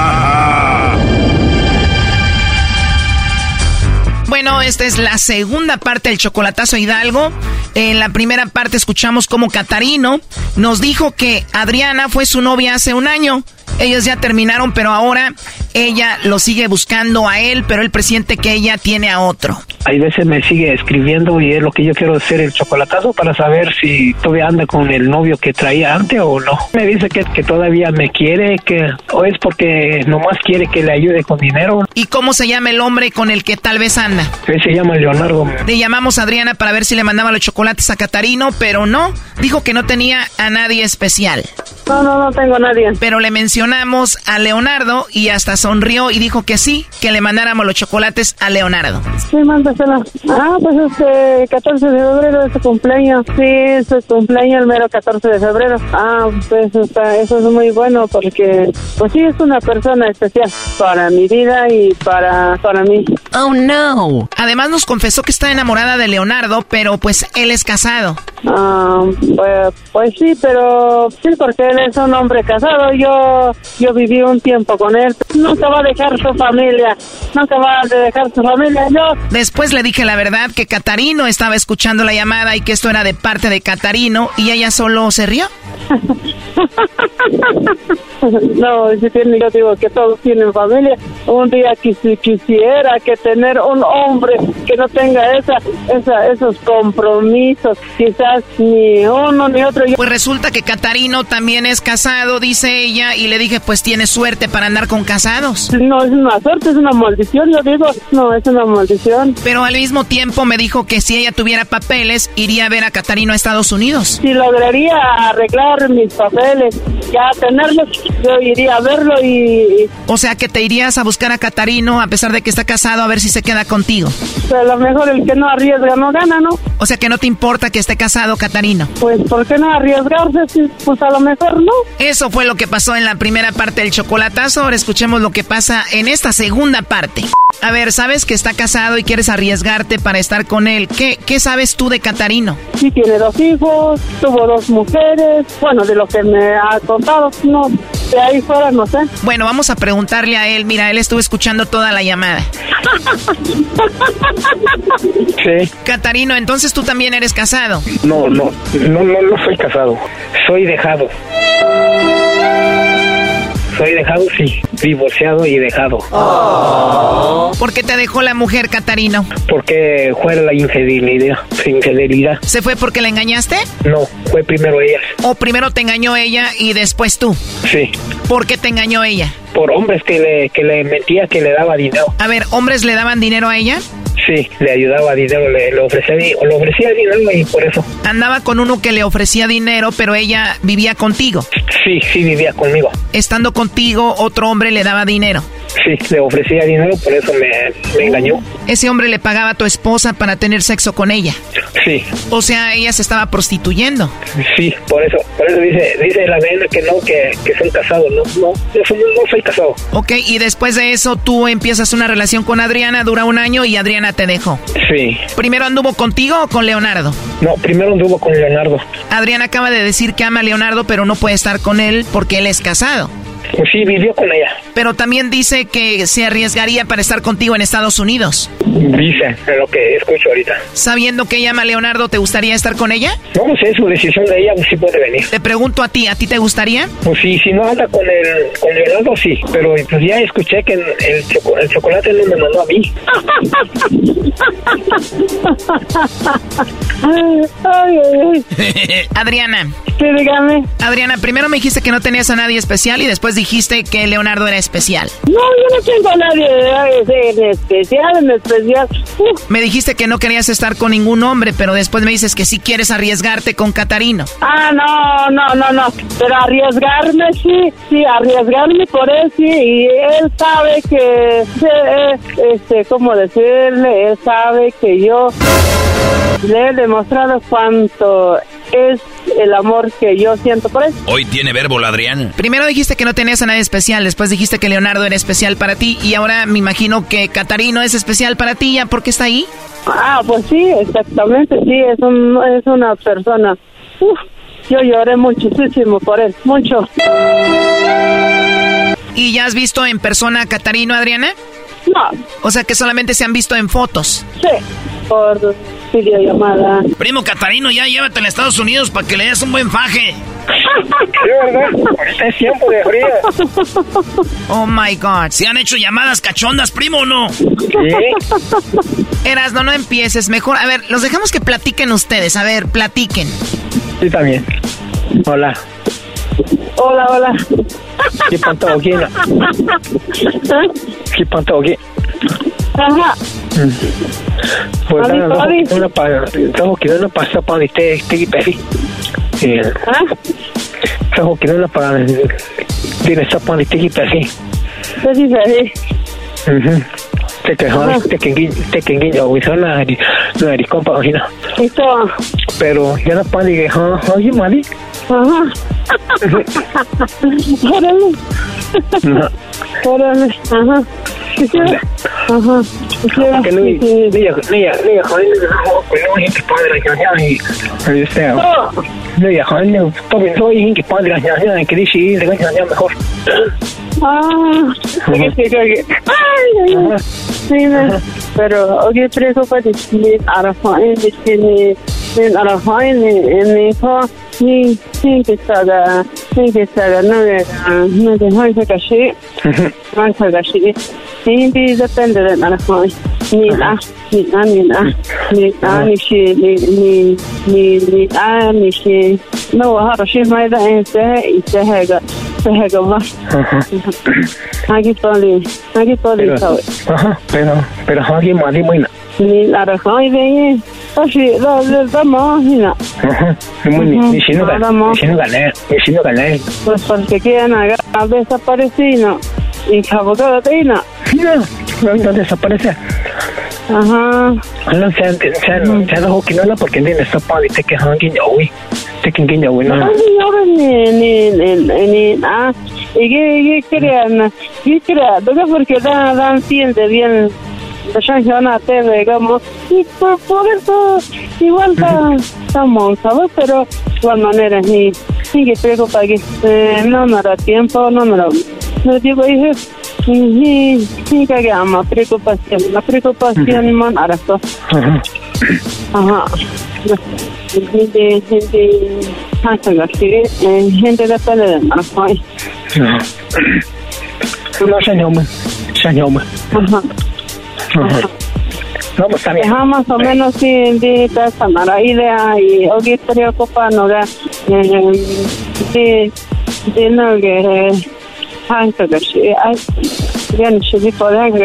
Bueno, esta es la segunda parte del chocolatazo Hidalgo. En la primera parte escuchamos cómo Catarino nos dijo que Adriana fue su novia hace un año Ellos ya terminaron, pero ahora ella lo sigue buscando a él, pero él presiente que ella tiene a otro. Hay veces me sigue escribiendo y es lo que yo quiero hacer el chocolatazo para saber si todavía anda con el novio que traía antes o no. Me dice que, que todavía me quiere, que o es porque nomás quiere que le ayude con dinero. ¿Y cómo se llama el hombre con el que tal vez anda? Él se llama Leonardo. Le llamamos a Adriana para ver si le mandaba los chocolates a Catarino, pero no. Dijo que no tenía a nadie especial. No, no, no tengo a nadie. Pero le mencionamos a Leonardo y hasta sonrió y dijo que sí, que le mandáramos los chocolates a Leonardo. Sí, mándasela. Ah, pues este 14 de febrero es su cumpleaños. Sí, es su cumpleaños el mero 14 de febrero. Ah, pues está, eso es muy bueno porque, pues sí, es una persona especial para mi vida y para, para mí. Oh, no. Además nos confesó que está enamorada de Leonardo, pero pues él es casado. Ah, pues, pues sí, pero sí, porque él es un hombre casado. Yo, yo viví un tiempo con él. Nunca va a dejar su familia. Nunca va a dejar su familia. Yo. Después le dije la verdad que Catarino estaba escuchando la llamada y que esto era de parte de Catarino y ella solo se rió. no, yo digo que todos tienen familia. Un día quisiera que tener un hombre que no tenga esa, esa, esos compromisos, quizás ni uno ni otro. Pues resulta que Catarino también es casado, dice ella, y le dije, pues tiene suerte para andar con casados. No, es una suerte, es una maldición, yo digo, no, es una maldición. Pero al mismo tiempo me dijo que si ella tuviera papeles, iría a ver a Catarino a Estados Unidos. Si lograría arreglar mis papeles, ya tenerlos, yo iría a verlo y... O sea que te irías a buscar a Catarino a pesar de que está casado a ver si se queda contigo. Pero a lo mejor el que no arriesga no gana, ¿no? O sea que no te importa que esté casado Catarino. Pues ¿por qué no arriesgarse? Pues a lo mejor no. Eso fue lo que pasó en la primera parte del chocolatazo. Ahora escuchemos lo que pasa en esta segunda parte. A ver, sabes que está casado y quieres arriesgarte para estar con él. ¿Qué, qué sabes tú de Catarino? Sí, tiene dos hijos, tuvo dos mujeres. Bueno, de lo que me ha contado, no, de ahí fuera no sé. Bueno, vamos a preguntarle a él. Mira, él estuvo escuchando toda la llamada. Sí. Catarino, entonces tú también eres casado. No, no, no, no, no soy casado. Soy dejado. Soy dejado, sí. Divorciado y dejado. ¿Por qué te dejó la mujer, Catarino? Porque fue la infidelidad. Infidelidad. ¿Se fue porque la engañaste? No, fue primero ella. ¿O primero te engañó ella y después tú? Sí. ¿Por qué te engañó ella? Por hombres que le, que le mentía que le daba dinero. A ver, ¿hombres le daban dinero a ella? Sí, le ayudaba dinero, le, le ofrecía, le ofrecía dinero y por eso. Andaba con uno que le ofrecía dinero, pero ella vivía contigo. Sí, sí vivía conmigo. Estando contigo, otro hombre le daba dinero. Sí, le ofrecía dinero, por eso me, me engañó. Ese hombre le pagaba a tu esposa para tener sexo con ella. Sí, O sea, ella se estaba prostituyendo. sí, por eso, por eso dice, dice la nena que no, que, que son casados, no, no, soy- no soy casado. Ok, y después de eso tú empiezas una relación con Adriana, dura un año y Adriana te dejó. Sí, ¿Primero anduvo contigo o con Leonardo? no, primero anduvo con Leonardo. Adriana acaba de decir que ama a Leonardo, pero no puede estar con él porque él es casado. Pues sí, vivió con ella. Pero también dice que se arriesgaría para estar contigo en Estados Unidos. Dice, es lo que escucho ahorita. Sabiendo que ella ama a Leonardo, ¿te gustaría estar con ella? No, sé, es su decisión de ella, pues sí puede venir. Te pregunto a ti, ¿a ti te gustaría? Pues sí, si no anda con el, con Leonardo, sí. Pero pues ya escuché que el, choco- el chocolate no me mandó a mí. Ay, ay, ay. Adriana. Sí, dígame. Adriana, primero me dijiste que no tenías a nadie especial y después dijiste que Leonardo era especial. No, yo no tengo a nadie eh, en especial, en especial. Me dijiste que no querías estar con ningún hombre, pero después me dices que sí quieres arriesgarte con Catarino. Ah, no, no, no, no. Pero arriesgarme, sí, sí, arriesgarme por él, sí. Y él sabe que, sí, eh, este, ¿cómo decirle? Él sabe que yo le he demostrado cuánto es el amor que yo siento por él. Hoy tiene verbo la Adriana. Primero dijiste que no tenías a nadie especial, después dijiste que Leonardo era especial para ti y ahora me imagino que Catarino es especial para ti, ¿ya por qué está ahí? Ah, pues sí, exactamente, sí, es, un, es una persona. Uf, yo lloré muchísimo por él, mucho. ¿Y ya has visto en persona a Catarino, Adriana? No, O sea que solamente se han visto en fotos. sí, por, videollamada. Primo Catarino, ya llévatela a Estados Unidos para que le des un buen faje. Sí, ¿verdad? Ahorita es tiempo de frío. Oh my God. ¿Se han hecho llamadas cachondas, primo o no? Sí. Eras, no, no empieces. Mejor, a ver, los dejamos que platiquen ustedes. A ver, platiquen. Sí, también. Hola. Hola, hola. ¿Qué panto aquí? no? ¿Qué panto aquí? Ajá. Pues no, para, estamos quedando para para este este peri. Eh, estamos quedando para tiene esa para este peri. Sí, sí. Mhm. Te que te que te que guiño, güey, son la la oye, no. Esto. Pero ya no para que ja, oye, mali. Ajá. Órale. Órale. Ajá. Ajá. ¿Sí quieres? Que no ni ni ni ni joder, no, no es que padre la ya y este. No, ya joder, no, todo soy que padre la ya que dice, le voy a mejor. Ah. Ay, ay, ay. Sí, me- pero oye, preocúpate, ni Arafat, ni ni ni Arafat, ni ni ko ni ni que saga, ni que saga, no de no de no de caché, no de caché. Ni de depende de. Ni ni ni ni ni ni ni ni ni ni. No, da en se, se. Aquí aquí Pero, ajá, pero, pero de buena. Ni la razón y de Así, la la mira. Ajá, muy si no gané, si no gané, no. Pues porque quieren agarrar desaparecido y cabocada teina. No, no desaparece. Ajá. No se se se dejado que no la porque tiene esta pa de que han que yo güey. Te que yo güey no. Ahora ni, ni, ni, ah, y que, que crean, que crean, ¿no? porque dan, dan siente bien, la digamos, y por, por eso, igual está, estamos, ¿sabes? Pero, de igual manera, ni que preocupa que, eh, no me da tiempo, no me lo, no digo, dije, ni, ni que llama, preocupación, la preocupación, man, ahora esto. Ajá. Gente, gente, gente, gente, gente de más, ay. No. No señor, señor. Ajá. No, pues bien. Ajá, más o menos sí, de esa idea y hoy preocupa no da de de no que gente que sí, ay, bien, sí, sí,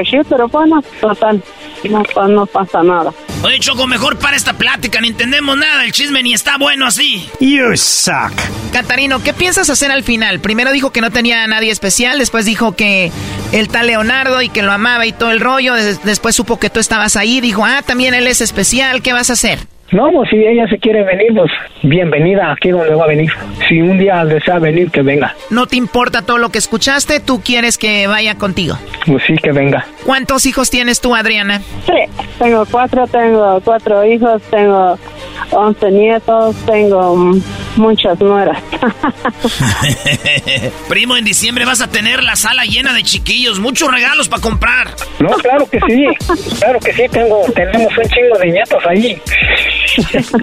sí, pero bueno, total, no, pa- no pasa nada. Oye, Choco, mejor para esta plática, ni entendemos nada, el chisme ni está bueno así. You suck. Catarino, ¿qué piensas hacer al final? Primero dijo que no tenía a nadie especial, después dijo que el tal Leonardo y que lo amaba y todo el rollo, des- después supo que tú estabas ahí, dijo, ah, también él es especial, ¿qué vas a hacer? No, pues si ella se quiere venir, pues bienvenida aquí donde va a venir. Si un día desea venir, que venga. No te importa todo lo que escuchaste, tú quieres que vaya contigo. Pues sí, que venga. ¿Cuántos hijos tienes tú, Adriana? Sí, tengo cuatro, tengo cuatro hijos, tengo once nietos, tengo muchas nueras. Primo, en diciembre vas a tener la sala llena de chiquillos, muchos regalos para comprar. No, claro que sí. Claro que sí, tengo, tenemos un chingo de nietos ahí.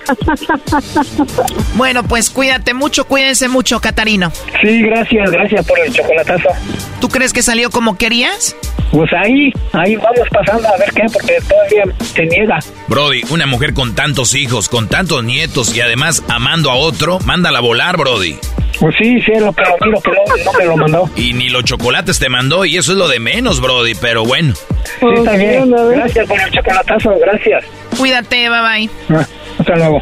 Bueno, pues cuídate mucho, cuídense mucho, Catarino. Sí, gracias, gracias por el chocolatazo. ¿Tú crees que salió como querías? Pues ahí, ahí vamos pasando a ver qué, porque todavía se niega. Brody, una mujer con tantos hijos, con tantos nietos y además amando a otro, mándala a volar, Brody. Pues sí, sí, lo, pero miro que no, no me lo mandó. Y ni los chocolates te mandó y eso es lo de menos, Brody, pero bueno. Sí, está bien. Gracias por el chocolatazo, gracias. Cuídate, bye bye. Ah, hasta luego.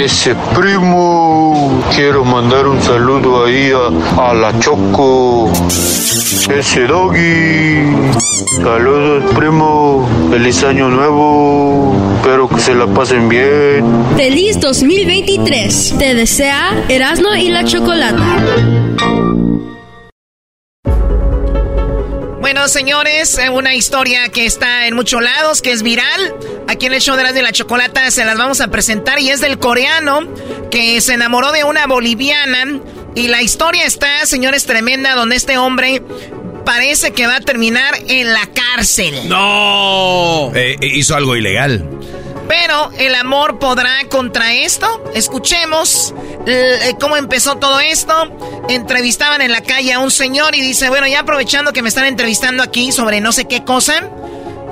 ese primo. Quiero mandar un saludo ahí a, a la Choco. Ese doggy. Saludos, primo. Feliz año nuevo. Espero que se la pasen bien. Feliz 2023. Te desea Erasmo y la Chocolata. Bueno, señores, eh, una historia que está en muchos lados, que es viral. Aquí en el show de las de la chocolata se las vamos a presentar y es del coreano que se enamoró de una boliviana. Y la historia está, señores, tremenda, donde este hombre parece que va a terminar en la cárcel. ¡No! Eh, eh, hizo algo ilegal. Pero el amor podrá contra esto. Escuchemos eh, cómo empezó todo esto. Entrevistaban en la calle a un señor y dice, bueno, ya aprovechando que me están entrevistando aquí sobre no sé qué cosa.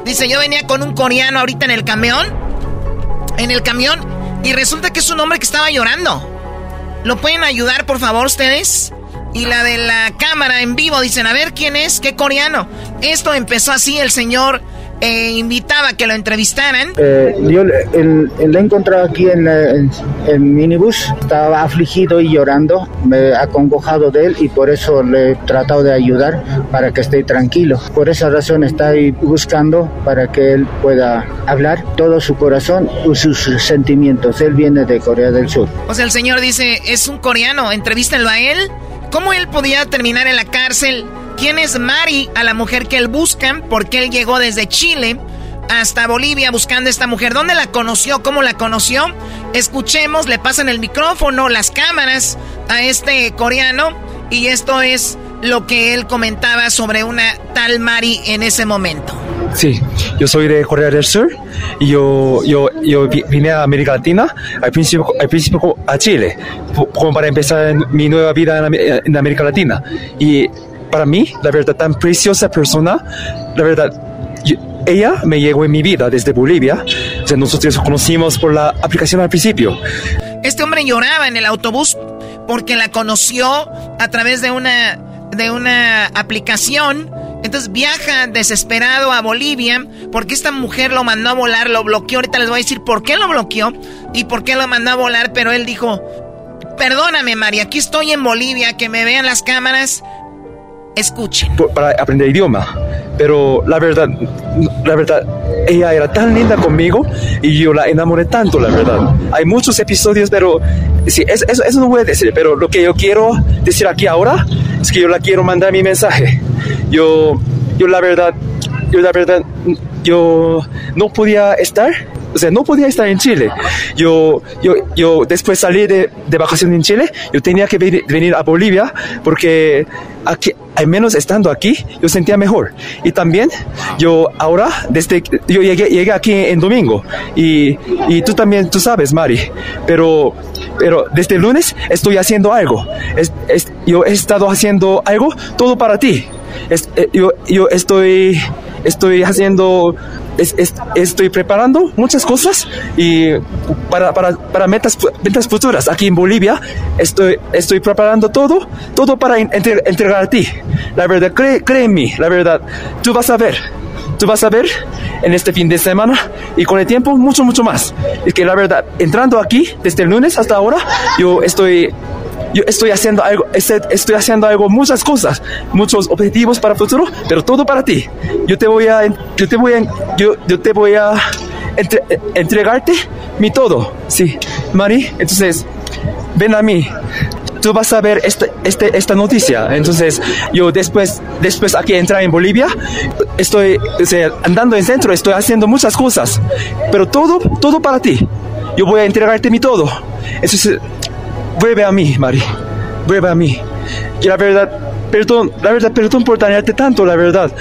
Dice, yo venía con un coreano ahorita en el camión. En el camión. Y resulta que es un hombre que estaba llorando. ¿Lo pueden ayudar, por favor, ustedes? Y la de la cámara en vivo dicen, a ver quién es, qué coreano. Esto empezó así, el señor eh, invitaba a que lo entrevistaran. Eh, yo le, he encontrado aquí en, el minibús, estaba afligido y llorando, me he acongojado de él y por eso le he tratado de ayudar para que esté tranquilo. Por esa razón está ahí buscando para que él pueda hablar todo su corazón y sus sentimientos. Él viene de Corea del Sur. O sea, el señor dice, es un coreano, entrevístenlo a él. ¿Cómo él podía terminar en la cárcel? ¿Quién es Mari, a la mujer que él busca? Porque él llegó desde Chile hasta Bolivia buscando esta mujer. ¿Dónde la conoció? ¿Cómo la conoció? Escuchemos, le pasan el micrófono, las cámaras a este coreano y esto es lo que él comentaba sobre una tal Mari en ese momento. Sí, yo soy de Corea del Sur y yo, yo, yo vine a América Latina, al principio, al principio a Chile, como para empezar mi nueva vida en América Latina. Y para mí, la verdad, tan preciosa persona, la verdad, ella me llegó en mi vida desde Bolivia. O sea, nosotros conocimos por la aplicación al principio. Este hombre lloraba en el autobús porque la conoció a través de una, de una aplicación. Entonces viaja desesperado a Bolivia porque esta mujer lo mandó a volar, lo bloqueó. Ahorita les voy a decir por qué lo bloqueó y por qué lo mandó a volar, pero él dijo, perdóname María, aquí estoy en Bolivia, que me vean las cámaras, Escuchen. Para aprender idioma. Pero la verdad, la verdad, ella era tan linda conmigo y yo la enamoré tanto, la verdad. Hay muchos episodios, pero sí, eso, eso no voy a decir, pero lo que yo quiero decir aquí ahora es que yo la quiero mandar mi mensaje. Yo, yo la verdad, yo la verdad, yo no podía estar o sea, no podía estar en Chile. Yo, yo, yo después salí de, de vacaciones en Chile, yo tenía que venir a Bolivia porque aquí, al menos estando aquí, yo sentía mejor. Y también, yo ahora, desde, yo llegué, llegué aquí en domingo y, y tú también, tú sabes, Mari, pero, pero desde el lunes estoy haciendo algo. Es, yo he estado haciendo algo todo para ti. Es, eh, yo, yo estoy, estoy haciendo estoy preparando muchas cosas y para, para, para metas, metas futuras. Aquí en Bolivia estoy, estoy preparando todo, todo para entregar a ti. La verdad, cree, cree en mí, la verdad. Tú vas a ver, tú vas a ver en este fin de semana y con el tiempo mucho, mucho más. Es que la verdad, entrando aquí desde el lunes hasta ahora, yo estoy yo estoy haciendo algo, estoy haciendo algo, muchas cosas, muchos objetivos para el futuro, pero todo para ti. Yo te voy a, yo te voy a, yo, yo te voy a entregarte mi todo, sí, Mari. Entonces, ven a mí. Tú vas a ver este, este, esta noticia. Entonces, yo después, después aquí entrar en Bolivia, estoy andando en centro, estoy haciendo muchas cosas, pero todo, todo para ti. Yo voy a entregarte mi todo. Entonces, vuelve a mí, Mari, vuelve a mí. Y la verdad, perdón, la verdad, perdón por dañarte tanto, la verdad.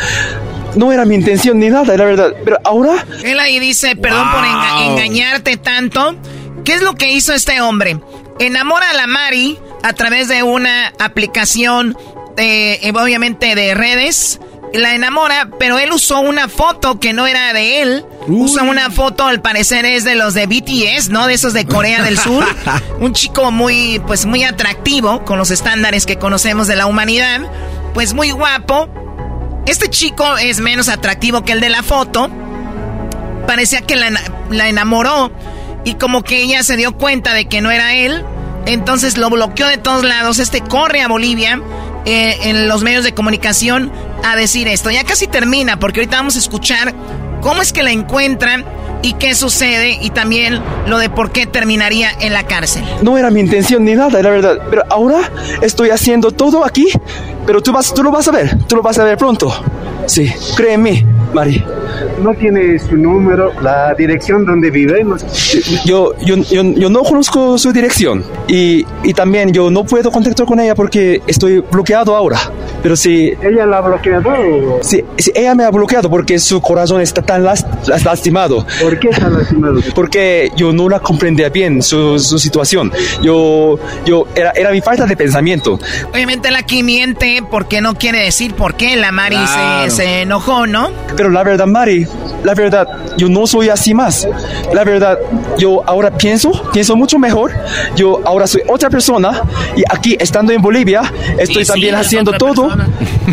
No era mi intención ni nada, la verdad. Pero ahora... Él ahí dice, perdón por engañarte tanto. ¿Qué es lo que hizo este hombre? Enamora a la Mari a través de una aplicación, eh, obviamente de redes la enamora, pero él usó una foto que no era de él. Usa una foto, al parecer es de los de BTS, ¿no? De esos de Corea del Sur. Un chico muy, pues muy atractivo, con los estándares que conocemos de la humanidad. Pues muy guapo. Este chico es menos atractivo que el de la foto. Parecía que la, la enamoró. y como que ella se dio cuenta de que no era él, entonces lo bloqueó de todos lados. Este corre a Bolivia eh, en los medios de comunicación a decir esto. Ya casi termina porque ahorita vamos a escuchar cómo es que la encuentran y qué sucede y también lo de por qué terminaría en la cárcel. No era mi intención ni nada, la verdad. Pero ahora estoy haciendo todo aquí, pero tú, vas, tú lo vas a ver, tú lo vas a ver pronto. Sí, créeme, Mari. No tiene su número, la dirección donde vive. Yo, yo, yo, yo, no conozco su dirección y, y, también yo no puedo contactar con ella porque estoy bloqueado ahora. Pero si... ¿Ella la ha bloqueado? Sí, sí ella me ha bloqueado porque su corazón está tan lastimado. ¿Por qué está lastimado? Porque yo no la comprendía bien su, su situación. Yo, yo era, era mi falta de pensamiento. Obviamente la aquí miente porque no quiere decir por qué la Mari se, se enojó, ¿no? Pero la verdad, Mari, la verdad, yo no soy así más. La verdad, yo ahora pienso, pienso mucho mejor. Yo ahora soy otra persona y aquí, estando en Bolivia, estoy también haciendo todo.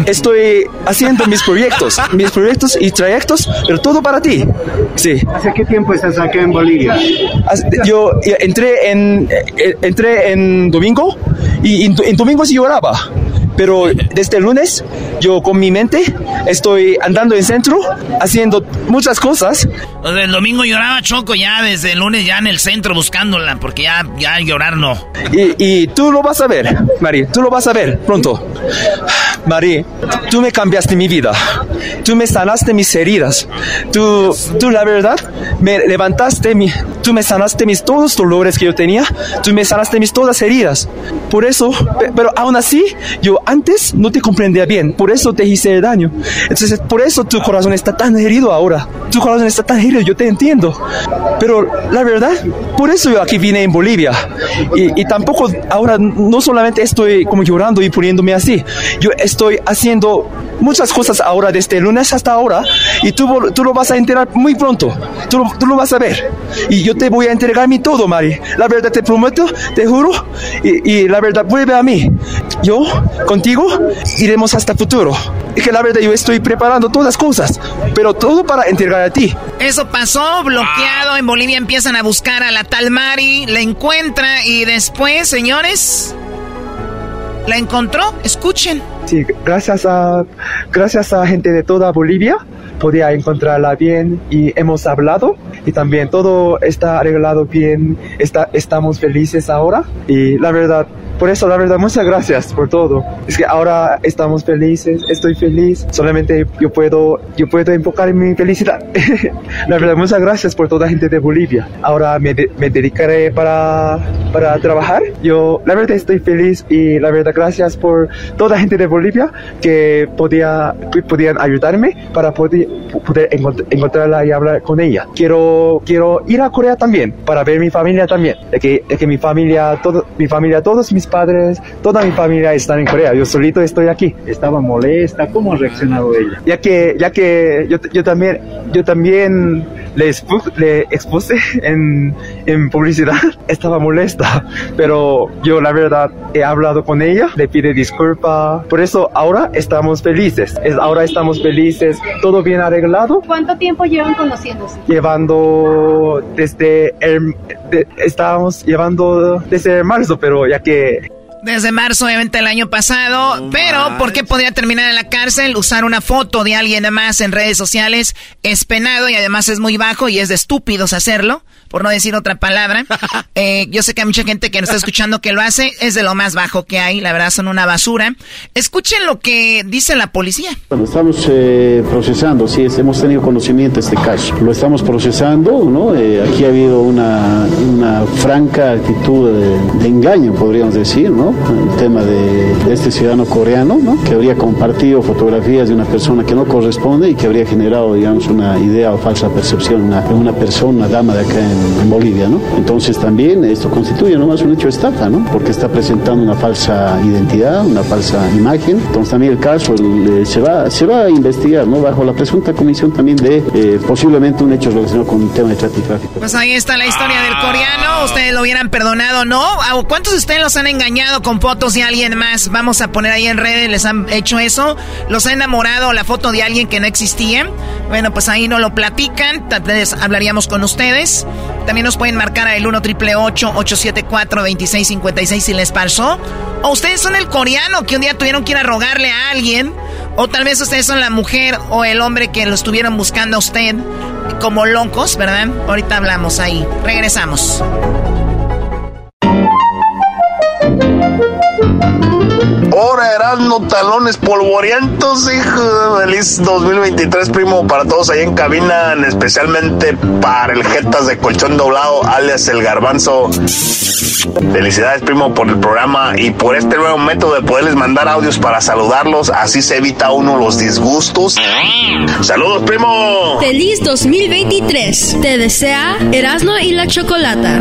Estoy haciendo mis proyectos, mis proyectos y trayectos, pero todo para ti. Sí. ¿Hace qué tiempo estás acá en Bolivia? Yo entré en, eh, entré en domingo y en, en domingo sí lloraba pero desde el lunes yo con mi mente estoy andando en centro haciendo muchas cosas. el domingo lloraba Choco ya desde el lunes ya en el centro buscándola porque ya, ya llorar no. Y, y tú lo vas a ver, Mari, tú lo vas a ver pronto. Mari, tú me cambiaste mi vida. Tú me sanaste mis heridas. Tú, tú la verdad, me levantaste, mi, tú me sanaste mis todos los dolores que yo tenía. Tú me sanaste mis todas heridas. Por eso, pero aún así, yo antes no te comprendía bien. Por eso te hice daño. Entonces, por eso tu corazón está tan herido ahora. Tu corazón está tan herido, yo te entiendo. Pero la verdad, por eso yo aquí vine en Bolivia. Y, y tampoco ahora no solamente estoy como llorando y poniéndome así. Yo estoy haciendo muchas cosas ahora desde el lunes hasta ahora y tú, tú lo vas a enterar muy pronto. Tú tú lo vas a ver. Y yo te voy a entregar mi todo, Mari. La verdad te prometo, te juro. Y, y la verdad vuelve a mí. Yo, contigo, iremos hasta el futuro. Y que la verdad yo estoy preparando todas las cosas, pero todo para entregar a ti. Eso pasó, bloqueado. En Bolivia empiezan a buscar a la tal Mari, la encuentra y después, señores, la encontró. Escuchen. Sí, gracias a, gracias a gente de toda Bolivia podía encontrarla bien y hemos hablado y también todo está arreglado bien, está, estamos felices ahora y la verdad por eso, la verdad, muchas gracias por todo. Es que ahora estamos felices, estoy feliz. Solamente yo puedo, yo puedo enfocar en mi felicidad. la verdad, muchas gracias por toda la gente de Bolivia. Ahora me, de, me dedicaré para, para trabajar. Yo, la verdad, estoy feliz y la verdad, gracias por toda la gente de Bolivia que podía, podían ayudarme para poder, poder encontrarla y hablar con ella. Quiero, quiero ir a Corea también para ver mi familia también. De que, de que mi familia, todo, mi familia, todos mis padres, toda mi familia están en Corea. Yo solito estoy aquí. Estaba molesta. ¿Cómo ha reaccionado ella? Ya que, ya que yo, yo también, yo también le, expu le expuse en, en publicidad. Estaba molesta, pero yo la verdad he hablado con ella, le pide disculpa. Por eso ahora estamos felices. Es, ahora estamos felices, todo bien arreglado. ¿Cuánto tiempo llevan conociéndose? Llevando desde el, de, estábamos llevando desde marzo, pero ya que desde marzo, obviamente, el año pasado. Oh, pero, ¿por qué podría terminar en la cárcel? Usar una foto de alguien más en redes sociales es penado y además es muy bajo y es de estúpidos hacerlo, por no decir otra palabra. Eh, yo sé que hay mucha gente que nos está escuchando que lo hace, es de lo más bajo que hay, la verdad son una basura. Escuchen lo que dice la policía. Bueno, estamos eh, procesando, sí, hemos tenido conocimiento de este caso. Lo estamos procesando, ¿no? Eh, aquí ha habido una, una franca actitud de, de engaño, podríamos decir, ¿no? el tema de, de, este ciudadano coreano, ¿no? que habría compartido fotografías de una persona que no corresponde y que habría generado, digamos, una idea o falsa percepción de una, una, persona, una dama de acá en, Bolivia. ¿no? Entonces también esto constituye nomás un hecho de estafa, ¿no? porque está presentando una falsa identidad, una falsa imagen. Entonces también el caso el, se, va, se va a investigar ¿no? bajo la presunta comisión también de eh, posiblemente un hecho relacionado con un tema de tráfico. Pues ahí está la historia del coreano. Ustedes lo hubieran perdonado, ¿no? ¿Cuántos de ustedes los han engañado con fotos de alguien más. Vamos a poner ahí en redes, les han hecho eso. Los ha enamorado la foto de alguien que no existía. Bueno, pues ahí no lo platican. Tal vez hablaríamos con ustedes. También nos pueden marcar al 1 triple 874 2656 si les pasó. O ustedes son el coreano que un día tuvieron que ir a rogarle a alguien. O tal vez ustedes son la mujer o el hombre que lo estuvieron buscando a usted como locos, ¿verdad? Ahorita hablamos ahí. Regresamos. Ahora Erasmo Talones Polvorientos, hijo. Feliz 2023, primo, para todos ahí en cabina, especialmente para el Jetas de Colchón Doblado, alias el Garbanzo. Felicidades, primo, por el programa y por este nuevo método de poderles mandar audios para saludarlos. Así se evita uno los disgustos. Saludos, primo. Feliz 2023. Te desea Erasmo y la Chocolata.